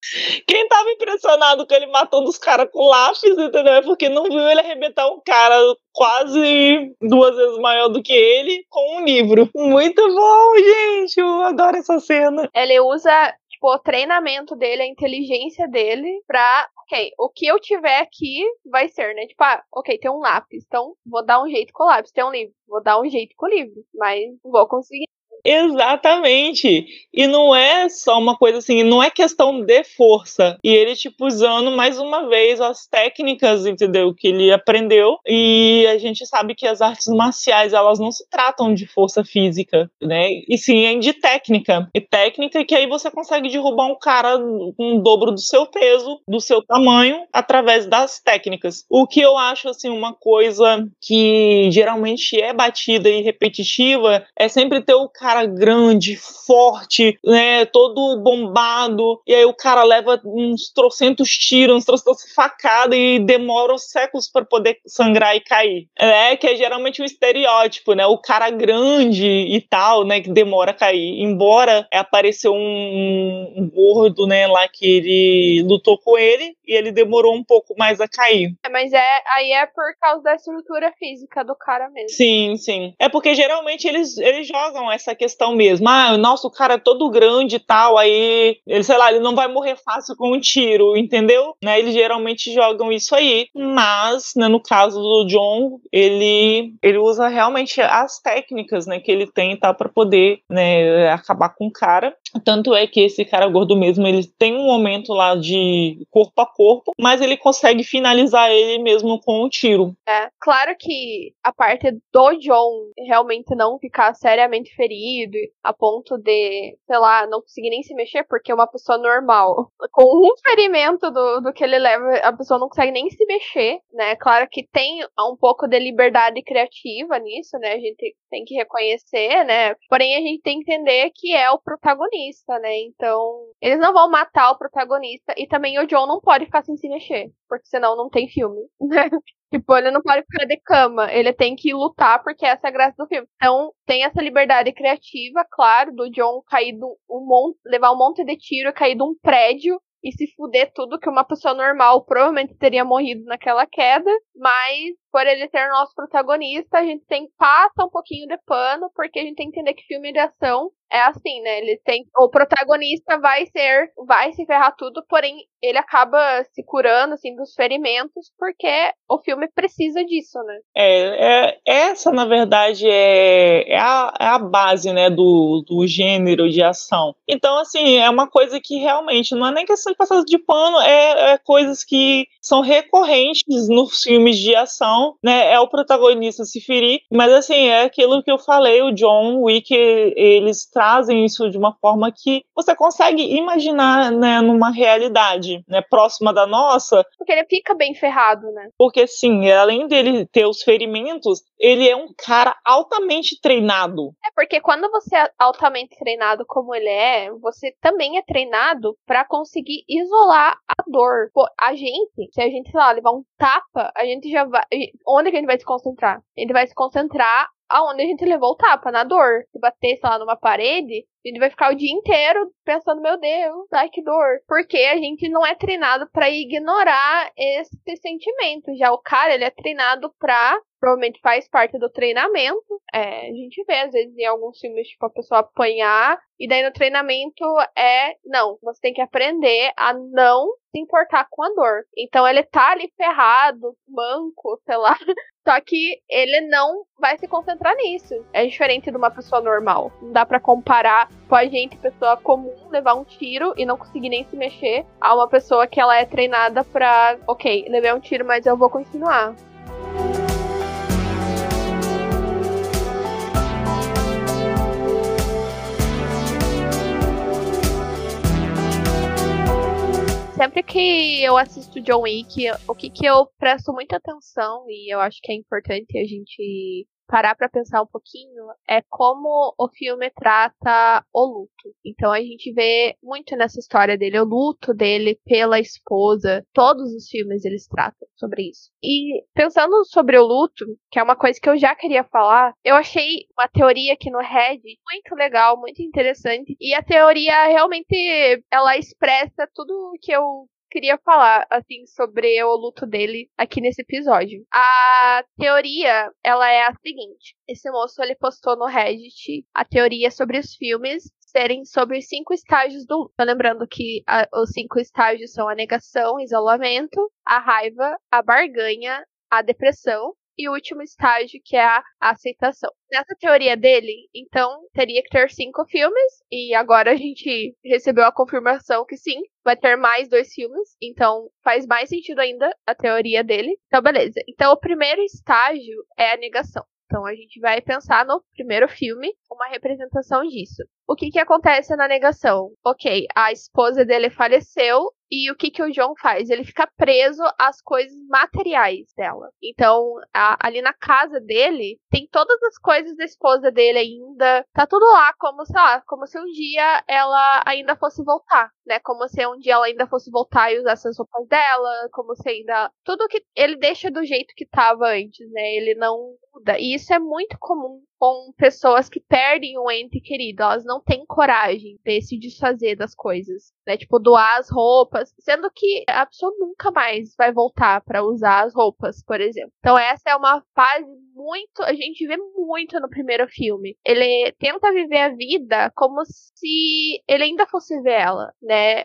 Quem tava impressionado com ele matando os caras com lápis, entendeu? É porque não viu ele arrebentar um cara quase duas vezes maior do que ele com um livro. Muito bom, gente. Eu adoro essa cena. Ele usa o treinamento dele, a inteligência dele pra, ok, o que eu tiver aqui vai ser, né? Tipo, ah, ok, tem um lápis, então vou dar um jeito com o lápis. Tem um livro, vou dar um jeito com o livro, mas vou conseguir Exatamente. E não é só uma coisa assim, não é questão de força. E ele, tipo, usando mais uma vez as técnicas, entendeu? Que ele aprendeu. E a gente sabe que as artes marciais, elas não se tratam de força física, né? E sim é de técnica. E técnica que aí você consegue derrubar um cara com o dobro do seu peso, do seu tamanho, através das técnicas. O que eu acho, assim, uma coisa que geralmente é batida e repetitiva é sempre ter o cara cara grande, forte, né, todo bombado, e aí o cara leva uns trocentos tiros, uns trocentos facadas e demora séculos para poder sangrar e cair. É que é geralmente um estereótipo, né? O cara grande e tal, né, que demora a cair. Embora apareceu um, um gordo, né, lá que ele lutou com ele e ele demorou um pouco mais a cair. É, mas é aí é por causa da estrutura física do cara mesmo. Sim, sim. É porque geralmente eles, eles jogam essa questão mesmo. Ah, nossa, o cara é todo grande e tal, aí ele, sei lá, ele não vai morrer fácil com um tiro, entendeu? Né, eles geralmente jogam isso aí. Mas, né, no caso do John, ele, ele usa realmente as técnicas, né, que ele tem, tá, para poder, né, acabar com o cara. Tanto é que esse cara gordo mesmo, ele tem um momento lá de corpo a corpo, mas ele consegue finalizar ele mesmo com um tiro. É, claro que a parte do John realmente não ficar seriamente ferido, a ponto de, sei lá, não conseguir nem se mexer, porque é uma pessoa normal, com um ferimento do, do que ele leva, a pessoa não consegue nem se mexer, né? Claro que tem um pouco de liberdade criativa nisso, né? A gente tem que reconhecer, né? Porém, a gente tem que entender que é o protagonista, né? Então, eles não vão matar o protagonista e também o John não pode ficar sem se mexer, porque senão não tem filme, né? Tipo, ele não pode ficar de cama, ele tem que lutar porque essa é a graça do filme. Então, tem essa liberdade criativa, claro, do John cair do, um monte, levar um monte de tiro, cair de um prédio e se fuder tudo que uma pessoa normal provavelmente teria morrido naquela queda, mas por ele ser nosso protagonista, a gente tem passa um pouquinho de pano, porque a gente tem que entender que filme de ação é assim, né? Ele tem o protagonista vai ser vai se ferrar tudo, porém ele acaba se curando assim dos ferimentos porque o filme precisa disso, né? É, é essa na verdade é, é, a, é a base, né, do, do gênero de ação. Então assim é uma coisa que realmente não é nem questão de passar de pano, é, é coisas que são recorrentes nos filmes de ação, né? É o protagonista se ferir, mas assim é aquilo que eu falei, o John Wick eles trazem isso de uma forma que você consegue imaginar, né, numa realidade, né, próxima da nossa. Porque ele fica bem ferrado, né? Porque sim, além dele ter os ferimentos, ele é um cara altamente treinado. É porque quando você é altamente treinado como ele é, você também é treinado para conseguir isolar a dor. Pô, a gente, se a gente, sei lá, levar um tapa, a gente já vai. Onde que a gente vai se concentrar? A gente vai se concentrar aonde a gente levou o tapa, na dor. Se bater, sei lá, numa parede, a gente vai ficar o dia inteiro pensando, meu Deus, ai que dor. Porque a gente não é treinado para ignorar esse sentimento. Já o cara, ele é treinado pra provavelmente faz parte do treinamento. É, a gente vê, às vezes, em alguns filmes, tipo, a pessoa apanhar, e daí no treinamento é, não, você tem que aprender a não se importar com a dor. Então ele tá ali ferrado, manco, sei lá. Só que ele não vai se concentrar nisso. É diferente de uma pessoa normal. Não dá para comparar com a gente, pessoa comum, levar um tiro e não conseguir nem se mexer, a uma pessoa que ela é treinada pra, ok, levei um tiro, mas eu vou continuar. Sempre que eu assisto John Wick, o que, que eu presto muita atenção, e eu acho que é importante a gente parar para pensar um pouquinho é como o filme trata o luto. Então a gente vê muito nessa história dele o luto dele pela esposa. Todos os filmes eles tratam sobre isso. E pensando sobre o luto, que é uma coisa que eu já queria falar, eu achei uma teoria aqui no Reddit muito legal, muito interessante. E a teoria realmente ela expressa tudo que eu queria falar, assim, sobre o luto dele aqui nesse episódio. A teoria, ela é a seguinte. Esse moço, ele postou no Reddit a teoria sobre os filmes serem sobre os cinco estágios do luto. Lembrando que a, os cinco estágios são a negação, isolamento, a raiva, a barganha, a depressão e o último estágio, que é a aceitação. Nessa teoria dele, então, teria que ter cinco filmes, e agora a gente recebeu a confirmação que sim, vai ter mais dois filmes, então faz mais sentido ainda a teoria dele. Então, beleza. Então, o primeiro estágio é a negação. Então a gente vai pensar no primeiro filme uma representação disso. O que que acontece na negação? Ok, a esposa dele faleceu E o que que o John faz? Ele fica preso às coisas materiais dela. Então, a, ali na casa dele, tem todas as coisas da esposa dele ainda. Tá tudo lá como, sei lá, como se um dia ela ainda fosse voltar, né? Como se um dia ela ainda fosse voltar e usar essas roupas dela, como se ainda. Tudo que ele deixa do jeito que tava antes, né? Ele não muda. E isso é muito comum com pessoas que perdem um ente querido. Elas não têm coragem de se desfazer das coisas, né? Tipo, doar as roupas, sendo que a pessoa nunca mais vai voltar para usar as roupas, por exemplo. Então essa é uma fase muito, a gente vê muito no primeiro filme. Ele tenta viver a vida como se ele ainda fosse ver ela, né?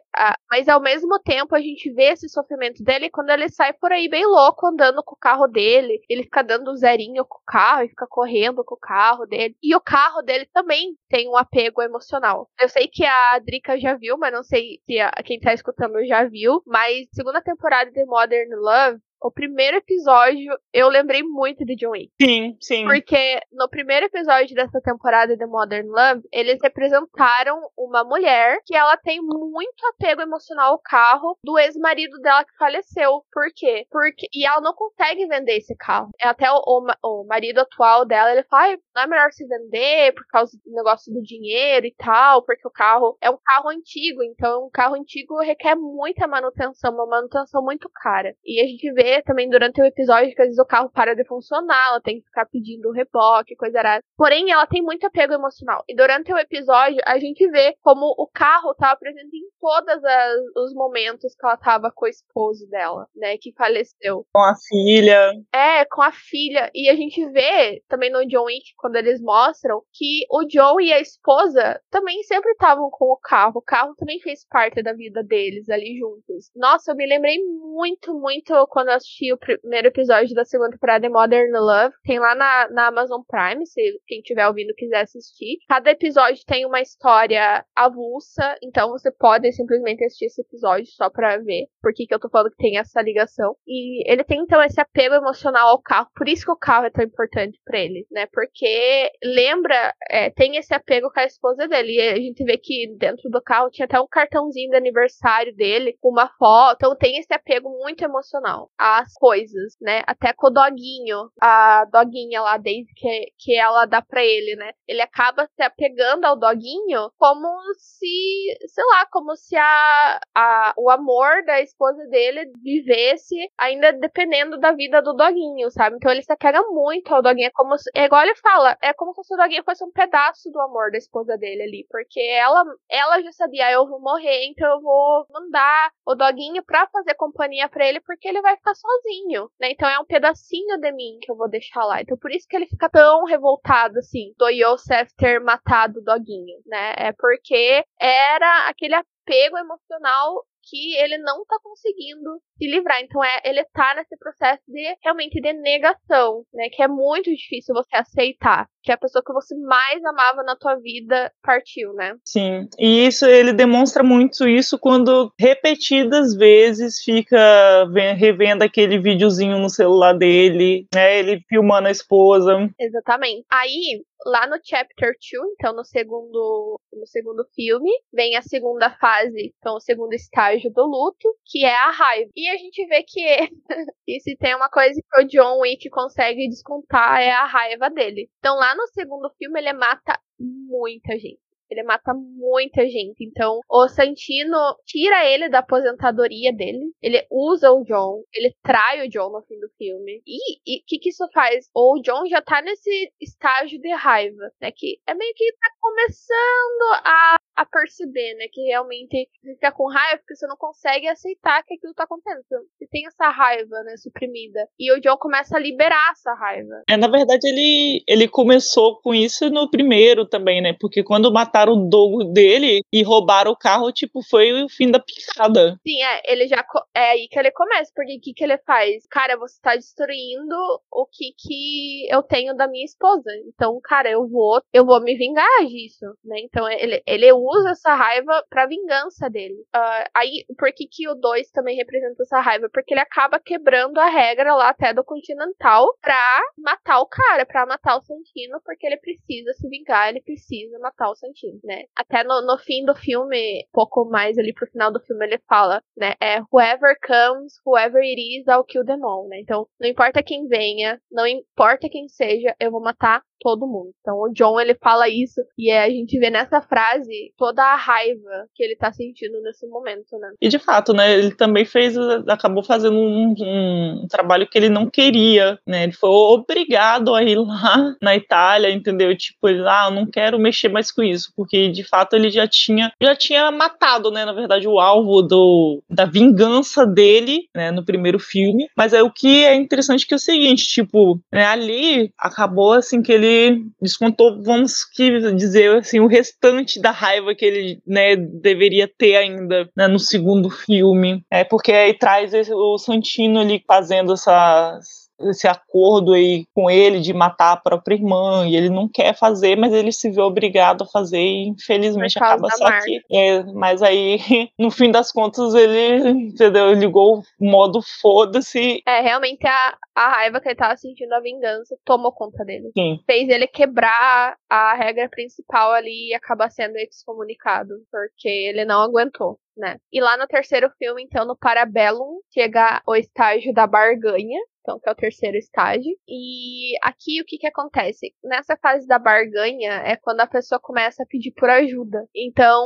Mas ao mesmo tempo a gente vê esse sofrimento dele quando ele sai por aí bem louco andando com o carro dele, ele fica dando zerinho com o carro e fica correndo com o carro dele. E o carro dele também tem um apego emocional. Eu sei que a Drica já viu, mas não sei se a, quem tá escutando já viu. Mas segunda temporada de Modern Love, o primeiro episódio, eu lembrei muito de John Wick. Sim, sim. Porque no primeiro episódio dessa temporada de Modern Love, eles representaram uma mulher que ela tem muito apego emocional ao carro do ex-marido dela que faleceu. Por quê? Porque e ela não consegue vender esse carro. É até o, o, o marido atual dela, ele fala, não é melhor se vender por causa do negócio do dinheiro e tal, porque o carro é um carro antigo, então um carro antigo requer muita manutenção, uma manutenção muito cara. E a gente vê também durante o episódio que às vezes o carro para de funcionar, ela tem que ficar pedindo reboque, coisa errada. Porém, ela tem muito apego emocional. E durante o episódio, a gente vê como o carro estava presente em todos os momentos que ela estava com o esposo dela, né, que faleceu. Com a filha. É, com a filha. E a gente vê também no John Wick, quando eles mostram, que o John e a esposa também sempre estavam com o carro. O carro também fez parte da vida deles ali juntos. Nossa, eu me lembrei muito, muito quando eu assisti o primeiro episódio da segunda temporada de Modern Love. Tem lá na, na Amazon Prime, se quem estiver ouvindo quiser assistir. Cada episódio tem uma história avulsa, então você pode simplesmente assistir esse episódio só pra ver por que, que eu tô falando que tem essa ligação. E ele tem então esse apego emocional ao carro, por isso que o carro é tão importante para ele, né? Porque lembra, é, tem esse apego com a esposa dele. E a gente vê que dentro do carro tinha até um cartãozinho de aniversário dele, uma foto. Então tem esse apego muito emocional. A as coisas, né? Até com o doguinho, a doguinha lá, desde que, que ela dá pra ele, né? Ele acaba se apegando ao doguinho como se, sei lá, como se a, a, o amor da esposa dele vivesse ainda dependendo da vida do doguinho, sabe? Então ele se apega muito ao doguinho. É como se, é igual ele fala, é como se o doguinho fosse um pedaço do amor da esposa dele ali. Porque ela, ela já sabia, ah, eu vou morrer, então eu vou mandar o doguinho pra fazer companhia pra ele, porque ele vai ficar sozinho, né? Então é um pedacinho de mim que eu vou deixar lá. Então por isso que ele fica tão revoltado, assim, do Yosef ter matado o doguinho, né? É porque era aquele apego emocional que ele não tá conseguindo se livrar. Então é, ele tá nesse processo de realmente de negação, né? Que é muito difícil você aceitar que a pessoa que você mais amava na tua vida partiu, né? Sim. E isso ele demonstra muito isso quando repetidas vezes fica revendo aquele videozinho no celular dele, né? Ele filmando a esposa. Exatamente. Aí lá no chapter 2, então no segundo no segundo filme, vem a segunda fase, então o segundo estágio do luto, que é a raiva. E a gente vê que, e se tem uma coisa que o John Wick consegue descontar é a raiva dele. Então lá no segundo filme ele mata muita gente. Ele mata muita gente. Então, o Santino tira ele da aposentadoria dele. Ele usa o John. Ele trai o John no fim do filme. E o que, que isso faz? O John já tá nesse estágio de raiva, né? Que é meio que tá começando a a perceber, né? Que realmente você fica com raiva porque você não consegue aceitar que aquilo tá acontecendo. Você tem essa raiva, né, suprimida. E o John começa a liberar essa raiva. É, na verdade, ele, ele começou com isso no primeiro também, né? Porque quando mataram o dogo dele e roubaram o carro, tipo, foi o fim da picada. Sim, é, ele já. É aí que ele começa, porque o que, que ele faz? Cara, você tá destruindo o que, que eu tenho da minha esposa. Então, cara, eu vou, eu vou me vingar disso, né? Então ele, ele usa essa raiva pra vingança dele. Uh, aí, por que, que o 2 também representa essa raiva? Porque ele acaba quebrando a regra lá até do Continental pra matar o cara, pra matar o Santino, porque ele precisa se vingar, ele precisa matar o Santino, né? Até no, no fim do filme, pouco mais ali pro final do filme, ele fala, né? É whoever comes, whoever it is, I'll kill them all, né? Então, não importa quem venha, não importa quem seja, eu vou matar todo mundo. Então o John ele fala isso e é, a gente vê nessa frase toda a raiva que ele tá sentindo nesse momento, né? E de fato, né, ele também fez, acabou fazendo um, um, trabalho que ele não queria, né? Ele foi obrigado a ir lá na Itália, entendeu? Tipo, ele, ah, eu não quero mexer mais com isso, porque de fato ele já tinha, já tinha matado, né, na verdade, o alvo do, da vingança dele, né, no primeiro filme. Mas é o que é interessante que é o seguinte, tipo, né, ali acabou assim que ele descontou, vamos dizer assim, o restante da raiva que ele né, deveria ter ainda né, no segundo filme. É porque aí traz o Santino ali fazendo essas esse acordo aí com ele de matar a própria irmã e ele não quer fazer, mas ele se vê obrigado a fazer e infelizmente acaba só aqui. É, mas aí, no fim das contas, ele entendeu, ligou o modo foda-se. É, realmente a, a raiva que ele tava sentindo, a vingança, tomou conta dele. Sim. Fez ele quebrar a regra principal ali e acabar sendo excomunicado, porque ele não aguentou. Né? E lá no terceiro filme, então, no Parabellum, chega o estágio da barganha, então, que é o terceiro estágio. E aqui o que que acontece? Nessa fase da barganha é quando a pessoa começa a pedir por ajuda. Então,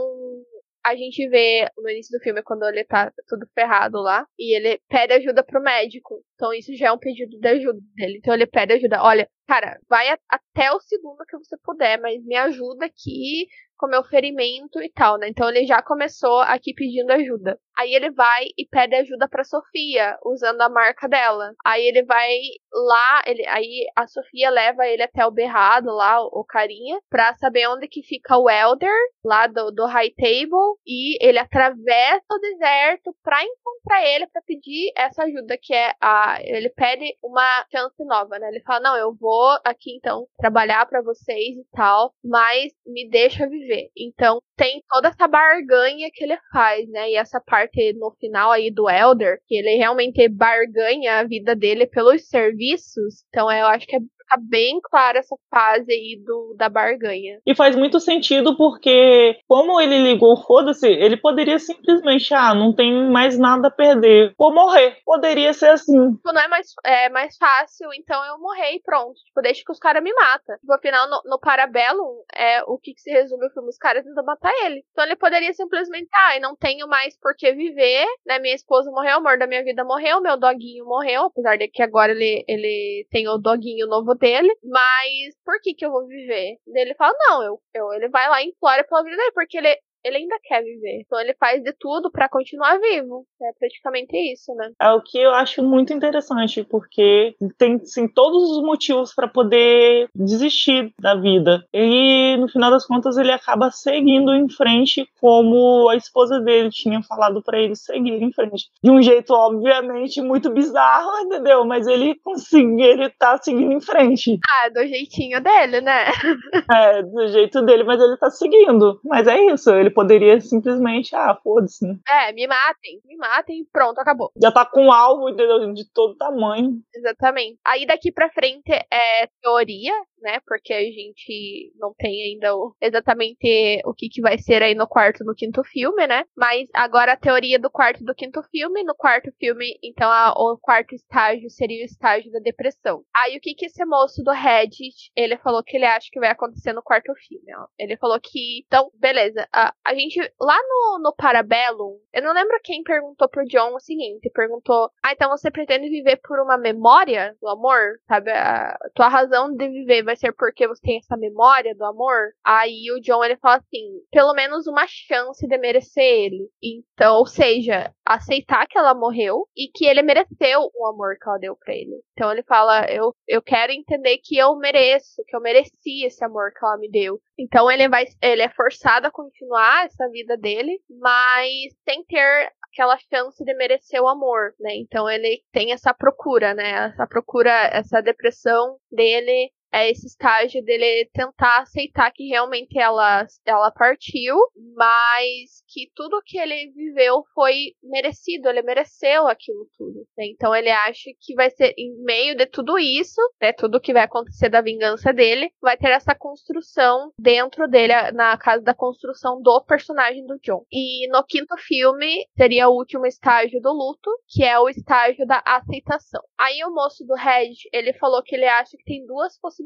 a gente vê no início do filme quando ele tá tudo ferrado lá e ele pede ajuda pro médico. Então isso já é um pedido de ajuda dele. Então ele pede ajuda. Olha, cara, vai a, até o segundo que você puder, mas me ajuda aqui com meu ferimento e tal, né? Então ele já começou aqui pedindo ajuda. Aí ele vai e pede ajuda para Sofia, usando a marca dela. Aí ele vai lá, ele, aí a Sofia leva ele até o berrado lá, o, carinha, pra saber onde que fica o Elder, lá do, do High Table, e ele atravessa o deserto pra encontrar ele, para pedir essa ajuda, que é a. Ele pede uma chance nova, né? Ele fala: Não, eu vou aqui então trabalhar para vocês e tal, mas me deixa viver. Então tem toda essa barganha que ele faz, né? E essa parte no final aí do Elder, que ele realmente barganha a vida dele pelos serviços. Então eu acho que é fica bem clara essa fase aí do, da barganha. E faz muito sentido porque, como ele ligou, foda-se, ele poderia simplesmente, ah, não tem mais nada a perder, vou morrer. Poderia ser assim. Tipo, não é mais, é mais fácil, então eu morrer e pronto. Tipo, deixa que os caras me matam. Tipo, afinal, no, no Parabellum, é o que, que se resume o filme, os caras tentam matar ele. Então ele poderia simplesmente, ah, não tenho mais por que viver, né? Minha esposa morreu, o amor da minha vida morreu, meu doguinho morreu, apesar de que agora ele, ele tem o doguinho novo dele, mas por que que eu vou viver? Ele fala, não, eu, eu, ele vai lá e implora pela vida dele, porque ele, ele ainda quer viver. Então ele faz de tudo para continuar vivo. É praticamente isso, né? É o que eu acho muito interessante, porque tem sim todos os motivos para poder desistir da vida. E no final das contas ele acaba seguindo em frente como a esposa dele tinha falado para ele seguir em frente. De um jeito obviamente muito bizarro, entendeu? Mas ele consegue, ele tá seguindo em frente. Ah, do jeitinho dele, né? é, do jeito dele, mas ele tá seguindo. Mas é isso, ele poderia simplesmente, ah, foda-se, né? É, me matem, me matem pronto, acabou. Já tá com um alvo entendeu? de todo tamanho. Exatamente. Aí daqui pra frente é teoria, né? Porque a gente não tem ainda o, exatamente o que, que vai ser aí no quarto no quinto filme, né? Mas agora a teoria do quarto do quinto filme. No quarto filme, então, a, o quarto estágio seria o estágio da depressão. Aí o que, que esse moço do Reddit, ele falou que ele acha que vai acontecer no quarto filme, ó. Ele falou que, então, beleza, a, a gente, lá no, no Parabellum, eu não lembro quem perguntou pro John o seguinte, perguntou, ah, então você pretende viver por uma memória do amor? Sabe, a tua razão de viver vai vai ser porque você tem essa memória do amor. Aí o John ele fala assim: pelo menos uma chance de merecer ele. Então, ou seja, aceitar que ela morreu e que ele mereceu o amor que ela deu para ele. Então ele fala: eu, eu quero entender que eu mereço, que eu mereci esse amor que ela me deu. Então ele vai, ele é forçado a continuar essa vida dele, mas sem ter aquela chance de merecer o amor, né? Então ele tem essa procura, né? Essa procura, essa depressão dele é esse estágio dele tentar aceitar que realmente ela, ela partiu, mas que tudo que ele viveu foi merecido, ele mereceu aquilo tudo. Né? Então ele acha que vai ser em meio de tudo isso, né, tudo que vai acontecer da vingança dele, vai ter essa construção dentro dele, na casa da construção do personagem do John. E no quinto filme seria o último estágio do luto, que é o estágio da aceitação. Aí o moço do Red, ele falou que ele acha que tem duas possibilidades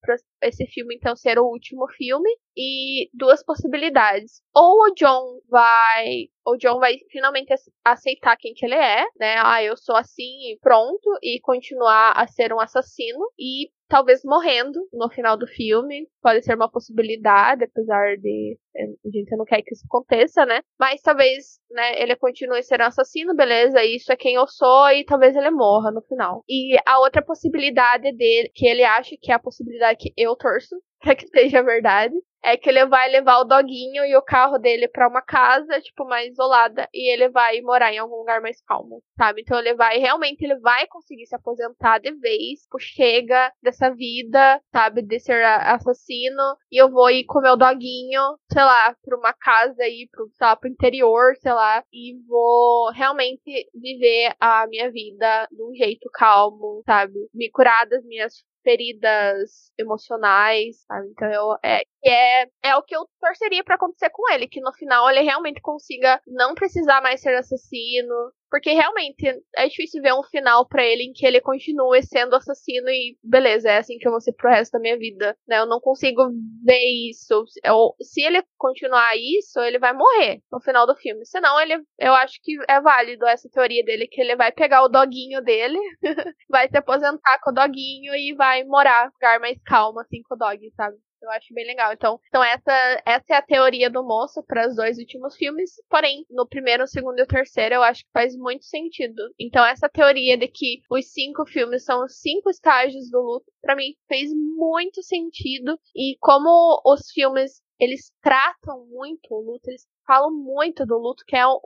para esse filme então ser o último filme e duas possibilidades. Ou o John vai, o John vai finalmente aceitar quem que ele é, né? Ah, eu sou assim pronto e continuar a ser um assassino e talvez morrendo no final do filme. Pode ser uma possibilidade, apesar de eh, a gente não quer que isso aconteça, né? Mas talvez, né, ele continue sendo assassino, beleza, isso é quem eu sou, e talvez ele morra no final. E a outra possibilidade dele, que ele acha que é a possibilidade que eu torço, para que seja verdade, é que ele vai levar o doguinho e o carro dele para uma casa, tipo, mais isolada, e ele vai morar em algum lugar mais calmo, sabe? Então ele vai, realmente, ele vai conseguir se aposentar de vez, tipo, chega dessa vida, sabe, de ser assassino, e eu vou ir com meu doguinho, sei lá, pra uma casa aí, pro, sei lá, pro interior, sei lá, e vou realmente viver a minha vida de um jeito calmo, sabe? Me curar das minhas feridas emocionais, sabe? Então eu, é, é, é o que eu torceria para acontecer com ele, que no final ele realmente consiga não precisar mais ser assassino, porque realmente é difícil ver um final para ele em que ele continue sendo assassino e beleza, é assim que eu vou ser pro resto da minha vida, né? Eu não consigo ver isso. Eu, se ele continuar isso, ele vai morrer no final do filme. Senão, ele, eu acho que é válido essa teoria dele, que ele vai pegar o doguinho dele, vai se aposentar com o doguinho e vai morar lugar mais calmo, assim, com o dog, sabe? Eu acho bem legal. Então, então essa, essa é a teoria do moço para os dois últimos filmes. Porém, no primeiro, segundo e terceiro, eu acho que faz muito sentido. Então, essa teoria de que os cinco filmes são os cinco estágios do luto, para mim fez muito sentido. E como os filmes eles tratam muito o luto, eles falam muito do luto, que é o,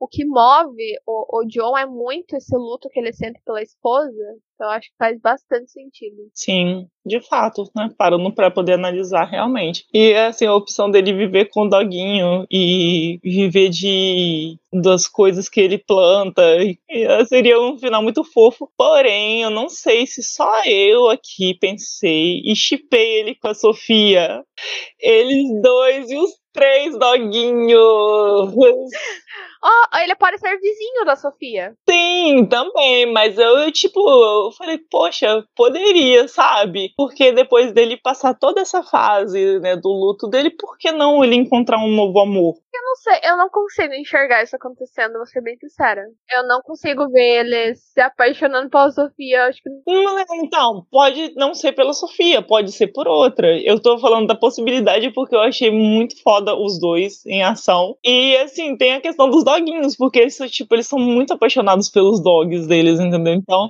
o, que move o, o John é muito esse luto que ele sente pela esposa. Então, eu acho que faz bastante sentido. Sim, de fato, né? Parando para poder analisar realmente. E assim, a opção dele viver com o doguinho e viver de das coisas que ele planta seria um final muito fofo. Porém, eu não sei se só eu aqui pensei e chipei ele com a Sofia. Eles dois e os três doguinhos. Oh, ele pode ser vizinho da Sofia. Sim, também, mas eu, tipo, eu falei, poxa, poderia, sabe? Porque depois dele passar toda essa fase, né, do luto dele, por que não ele encontrar um novo amor? Eu não sei, eu não consigo enxergar isso acontecendo, vou ser bem sincera. Eu não consigo ver ele se apaixonando pela Sofia, acho que. Então, pode não ser pela Sofia, pode ser por outra. Eu tô falando da possibilidade porque eu achei muito foda os dois em ação. E assim, tem a questão dos doguinhos, porque eles, tipo, eles são muito apaixonados pelos dogs deles, entendeu? Então.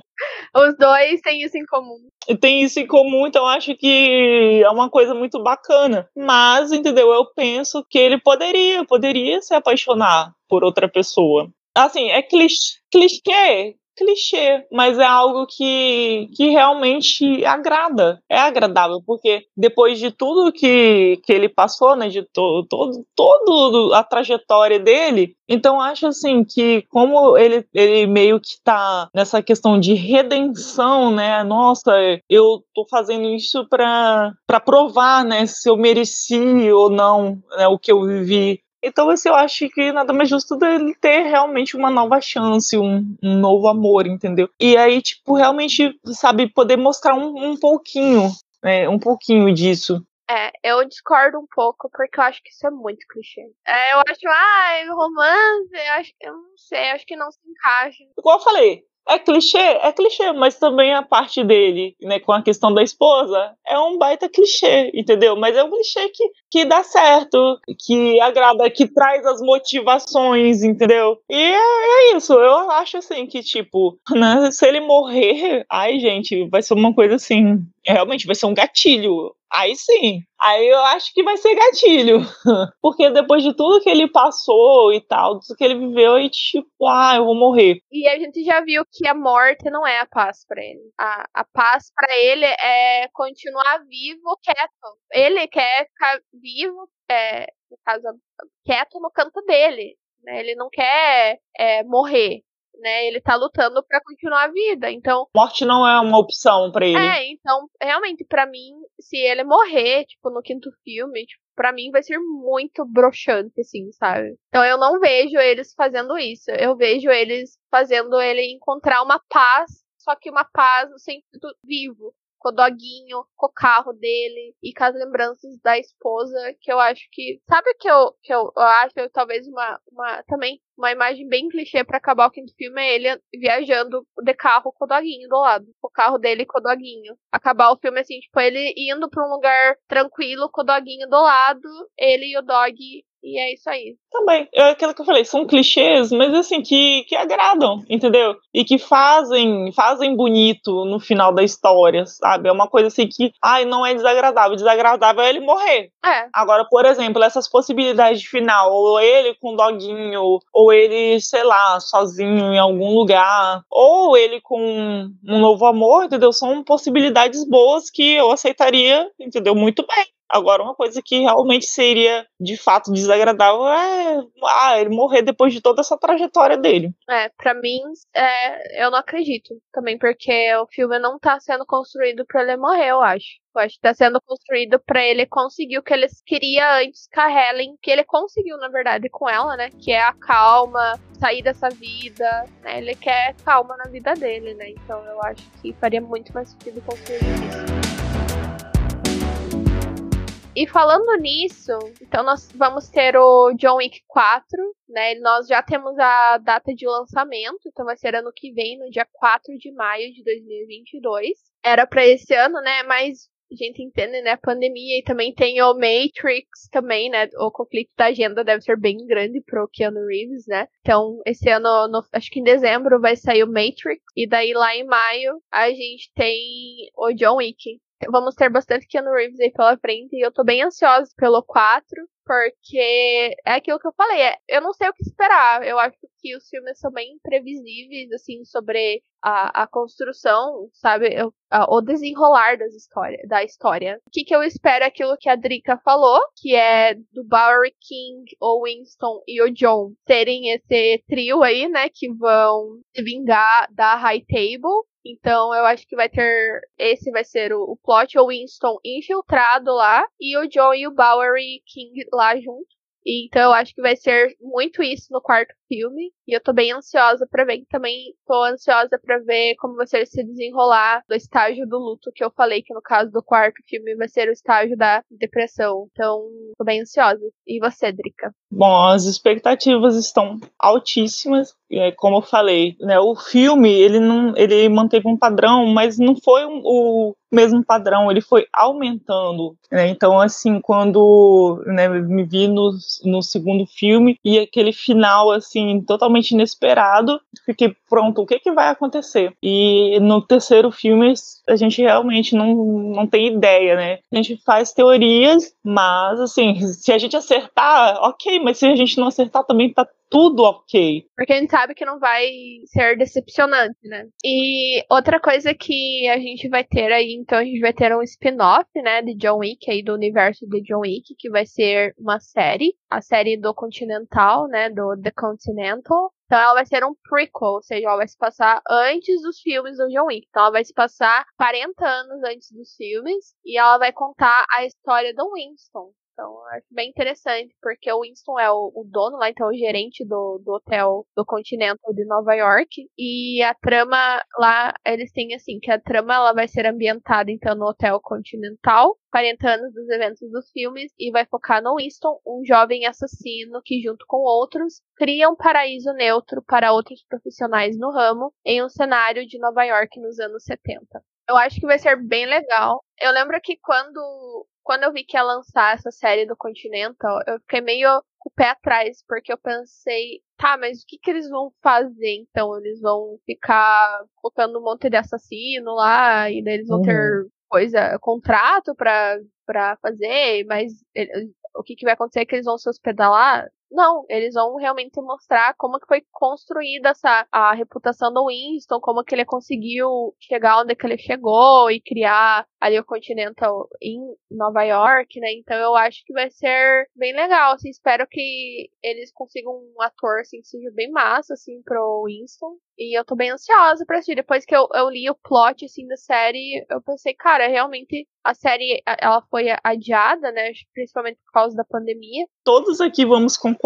Os dois têm isso em comum. Tem isso em comum, então acho que é uma coisa muito bacana. Mas, entendeu? Eu penso que ele poderia, poderia se apaixonar por outra pessoa. Assim, é clichê, clichê, mas é algo que, que realmente agrada, é agradável, porque depois de tudo que, que ele passou, né, de todo, todo, a trajetória dele, então acho assim que como ele, ele meio que tá nessa questão de redenção, né, nossa, eu tô fazendo isso para provar, né, se eu mereci ou não né, o que eu vivi então, assim, eu acho que nada mais justo dele ter realmente uma nova chance, um, um novo amor, entendeu? E aí, tipo, realmente, sabe, poder mostrar um, um pouquinho, né, um pouquinho disso. É, eu discordo um pouco, porque eu acho que isso é muito clichê. É, eu acho, ah, romance, eu acho, eu não sei, acho que não se encaixa. Igual eu falei, é clichê, é clichê, mas também a parte dele, né, com a questão da esposa, é um baita clichê, entendeu? Mas é um clichê que, que dá certo, que agrada, que traz as motivações, entendeu? E é, é isso, eu acho assim que, tipo, né, se ele morrer, ai, gente, vai ser uma coisa assim, realmente vai ser um gatilho. Aí sim. Aí eu acho que vai ser gatilho. Porque depois de tudo que ele passou e tal, tudo que ele viveu, e tipo, ah, eu vou morrer. E a gente já viu que a morte não é a paz para ele. A, a paz para ele é continuar vivo, quieto. Ele quer ficar vivo, é, no caso, quieto no canto dele. Né? Ele não quer é, morrer né? Ele tá lutando para continuar a vida. Então, morte não é uma opção para ele. É, então, realmente para mim, se ele morrer, tipo, no quinto filme, tipo, para mim vai ser muito broxante, assim, sabe? Então eu não vejo eles fazendo isso. Eu vejo eles fazendo ele encontrar uma paz, só que uma paz no sentido vivo com o doguinho, com o carro dele e com as lembranças da esposa, que eu acho que. Sabe o que eu, que eu, eu acho? Talvez uma, uma. Também uma imagem bem clichê para acabar o quinto filme é ele viajando de carro com o doguinho do lado. O carro dele com o doguinho. Acabar o filme assim, tipo, ele indo pra um lugar tranquilo com o doguinho do lado, ele e o dog e é isso aí. Também, é aquilo que eu falei, são clichês, mas assim, que, que agradam, entendeu? E que fazem, fazem bonito no final da história, sabe? É uma coisa assim que, ai, não é desagradável. Desagradável é ele morrer. É. Agora, por exemplo, essas possibilidades de final, ou ele com o doguinho, ou ele, sei lá, sozinho em algum lugar, ou ele com um novo amor, entendeu? São possibilidades boas que eu aceitaria, entendeu? Muito bem. Agora, uma coisa que realmente seria de fato desagradável é ah, ele morrer depois de toda essa trajetória dele. É, pra mim, é, eu não acredito também, porque o filme não tá sendo construído pra ele morrer, eu acho. Eu acho que tá sendo construído para ele conseguir o que ele queria antes com a Helen, que ele conseguiu, na verdade, com ela, né? Que é a calma, sair dessa vida, né? Ele quer calma na vida dele, né? Então eu acho que faria muito mais sentido construir isso. E falando nisso, então nós vamos ter o John Wick 4, né? Nós já temos a data de lançamento, então vai ser ano que vem, no dia 4 de maio de 2022. Era para esse ano, né? Mas a gente entende, né? A pandemia e também tem o Matrix também, né? O conflito da agenda deve ser bem grande pro Keanu Reeves, né? Então, esse ano, no, acho que em dezembro vai sair o Matrix. E daí lá em maio a gente tem o John Wick vamos ter bastante Keanu Reeves aí pela frente. E eu tô bem ansiosa pelo 4, porque é aquilo que eu falei. É, eu não sei o que esperar. Eu acho que os filmes são bem imprevisíveis, assim, sobre a, a construção, sabe? Eu, a, o desenrolar das histórias, da história. O que, que eu espero é aquilo que a Drica falou, que é do Bowery King, o Winston e o John terem esse trio aí, né? Que vão se vingar da High Table então eu acho que vai ter. Esse vai ser o, o plot, o Winston infiltrado lá e o John e o Bowery King lá junto. Então eu acho que vai ser muito isso no quarto filme. E eu tô bem ansiosa para ver. Também tô ansiosa para ver como vai ser se desenrolar do estágio do luto que eu falei que no caso do quarto filme vai ser o estágio da depressão. Então, tô bem ansiosa. E você, Drica? Bom, as expectativas estão altíssimas. É, como eu falei, né, o filme ele não ele manteve um padrão, mas não foi um, o mesmo padrão, ele foi aumentando. Né? Então, assim, quando né, me vi no, no segundo filme e aquele final assim totalmente inesperado, fiquei pronto, o que que vai acontecer? E no terceiro filme a gente realmente não, não tem ideia, né? A gente faz teorias, mas assim, se a gente acertar, ok, mas se a gente não acertar também tá tudo ok. Porque a gente sabe que não vai ser decepcionante, né? E outra coisa que a gente vai ter aí, então a gente vai ter um spin-off, né, de John Wick aí do universo de John Wick, que vai ser uma série, a série do Continental, né, do The Continental. Então ela vai ser um prequel, ou seja, ela vai se passar antes dos filmes do John Wick. Então ela vai se passar 40 anos antes dos filmes e ela vai contar a história do Winston, então, eu acho bem interessante, porque o Winston é o, o, dono lá, então, o gerente do, do hotel do Continental de Nova York. E a trama lá, eles têm assim, que a trama ela vai ser ambientada, então, no Hotel Continental, 40 anos dos eventos dos filmes, e vai focar no Winston, um jovem assassino que, junto com outros, cria um paraíso neutro para outros profissionais no ramo, em um cenário de Nova York nos anos 70. Eu acho que vai ser bem legal. Eu lembro que quando quando eu vi que ia lançar essa série do Continental, eu fiquei meio com o pé atrás, porque eu pensei, tá, mas o que, que eles vão fazer então? Eles vão ficar colocando um monte de assassino lá, e daí eles vão uhum. ter coisa, contrato pra, pra fazer, mas ele, o que, que vai acontecer é que eles vão se hospedar lá. Não, eles vão realmente mostrar como que foi construída essa a reputação do Winston, como que ele conseguiu chegar onde que ele chegou e criar ali o Continental em Nova York, né? Então eu acho que vai ser bem legal, assim, espero que eles consigam um ator assim que seja bem massa assim pro Winston. E eu tô bem ansiosa pra assistir. Depois que eu, eu li o plot, assim, da série, eu pensei, cara, realmente a série, ela foi adiada, né? Principalmente por causa da pandemia. Todos aqui vamos concordar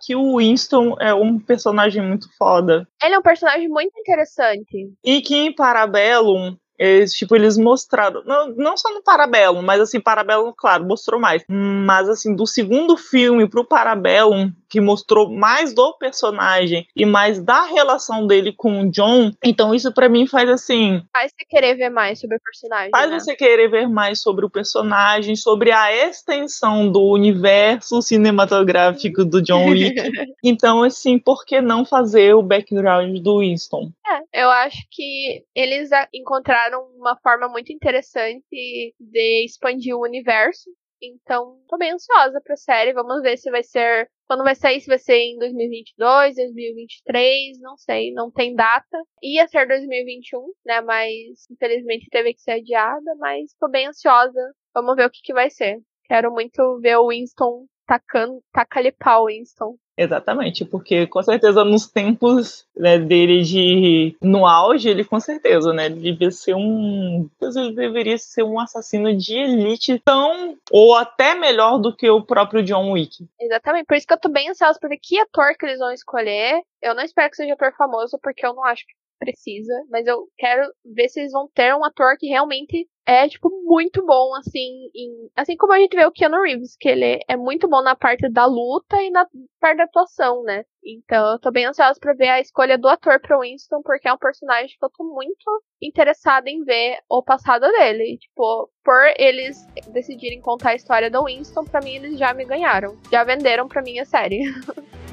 que o Winston é um personagem muito foda. Ele é um personagem muito interessante. E que em Parabellum eles, tipo, eles mostraram, não, não só no Parabellum, mas assim, Parabellum, claro, mostrou mais. Mas assim, do segundo filme pro Parabellum, que mostrou mais do personagem e mais da relação dele com o John, então isso para mim faz assim. Faz você querer ver mais sobre o personagem. Faz né? você querer ver mais sobre o personagem, sobre a extensão do universo cinematográfico do John Wick. então, assim, por que não fazer o background do Winston? É, eu acho que eles encontraram uma forma muito interessante de expandir o universo. Então, tô bem ansiosa pra série. Vamos ver se vai ser. Quando vai sair, se vai ser em 2022, 2023, não sei, não tem data. Ia ser 2021, né? Mas infelizmente teve que ser adiada. Mas tô bem ansiosa. Vamos ver o que, que vai ser. Quero muito ver o Winston tacando, taca-lhe pau, Winston. Exatamente, porque com certeza nos tempos né, dele de no auge, ele com certeza, né, devia ser um, ele deveria ser um assassino de elite tão ou até melhor do que o próprio John Wick. Exatamente, por isso que eu tô bem ansiosa pra ver que ator que eles vão escolher. Eu não espero que seja ator famoso, porque eu não acho que precisa, mas eu quero ver se eles vão ter um ator que realmente é, tipo, muito bom, assim, em, assim como a gente vê o Keanu Reeves, que ele é muito bom na parte da luta e na parte da atuação, né? Então eu tô bem ansiosa pra ver a escolha do ator pro Winston, porque é um personagem que eu tô muito interessada em ver o passado dele. Tipo, por eles decidirem contar a história do Winston, pra mim eles já me ganharam. Já venderam pra mim a série.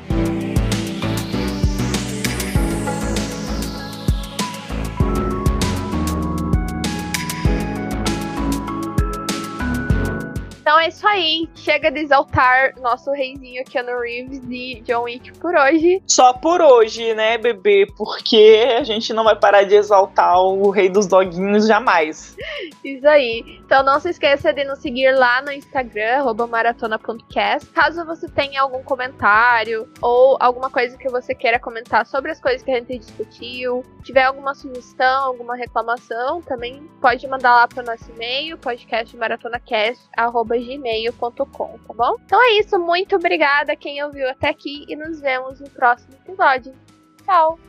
Então é isso aí. Chega de exaltar nosso reizinho Keanu Reeves e John Wick por hoje. Só por hoje, né, bebê? Porque a gente não vai parar de exaltar o rei dos doguinhos jamais. Isso aí. Então não se esqueça de nos seguir lá no Instagram, maratona.cast. Caso você tenha algum comentário ou alguma coisa que você queira comentar sobre as coisas que a gente discutiu, tiver alguma sugestão, alguma reclamação, também pode mandar lá para o nosso e-mail, podcastmaratonacast.com gmail.com, tá bom? Então é isso, muito obrigada quem ouviu até aqui e nos vemos no próximo episódio. Tchau!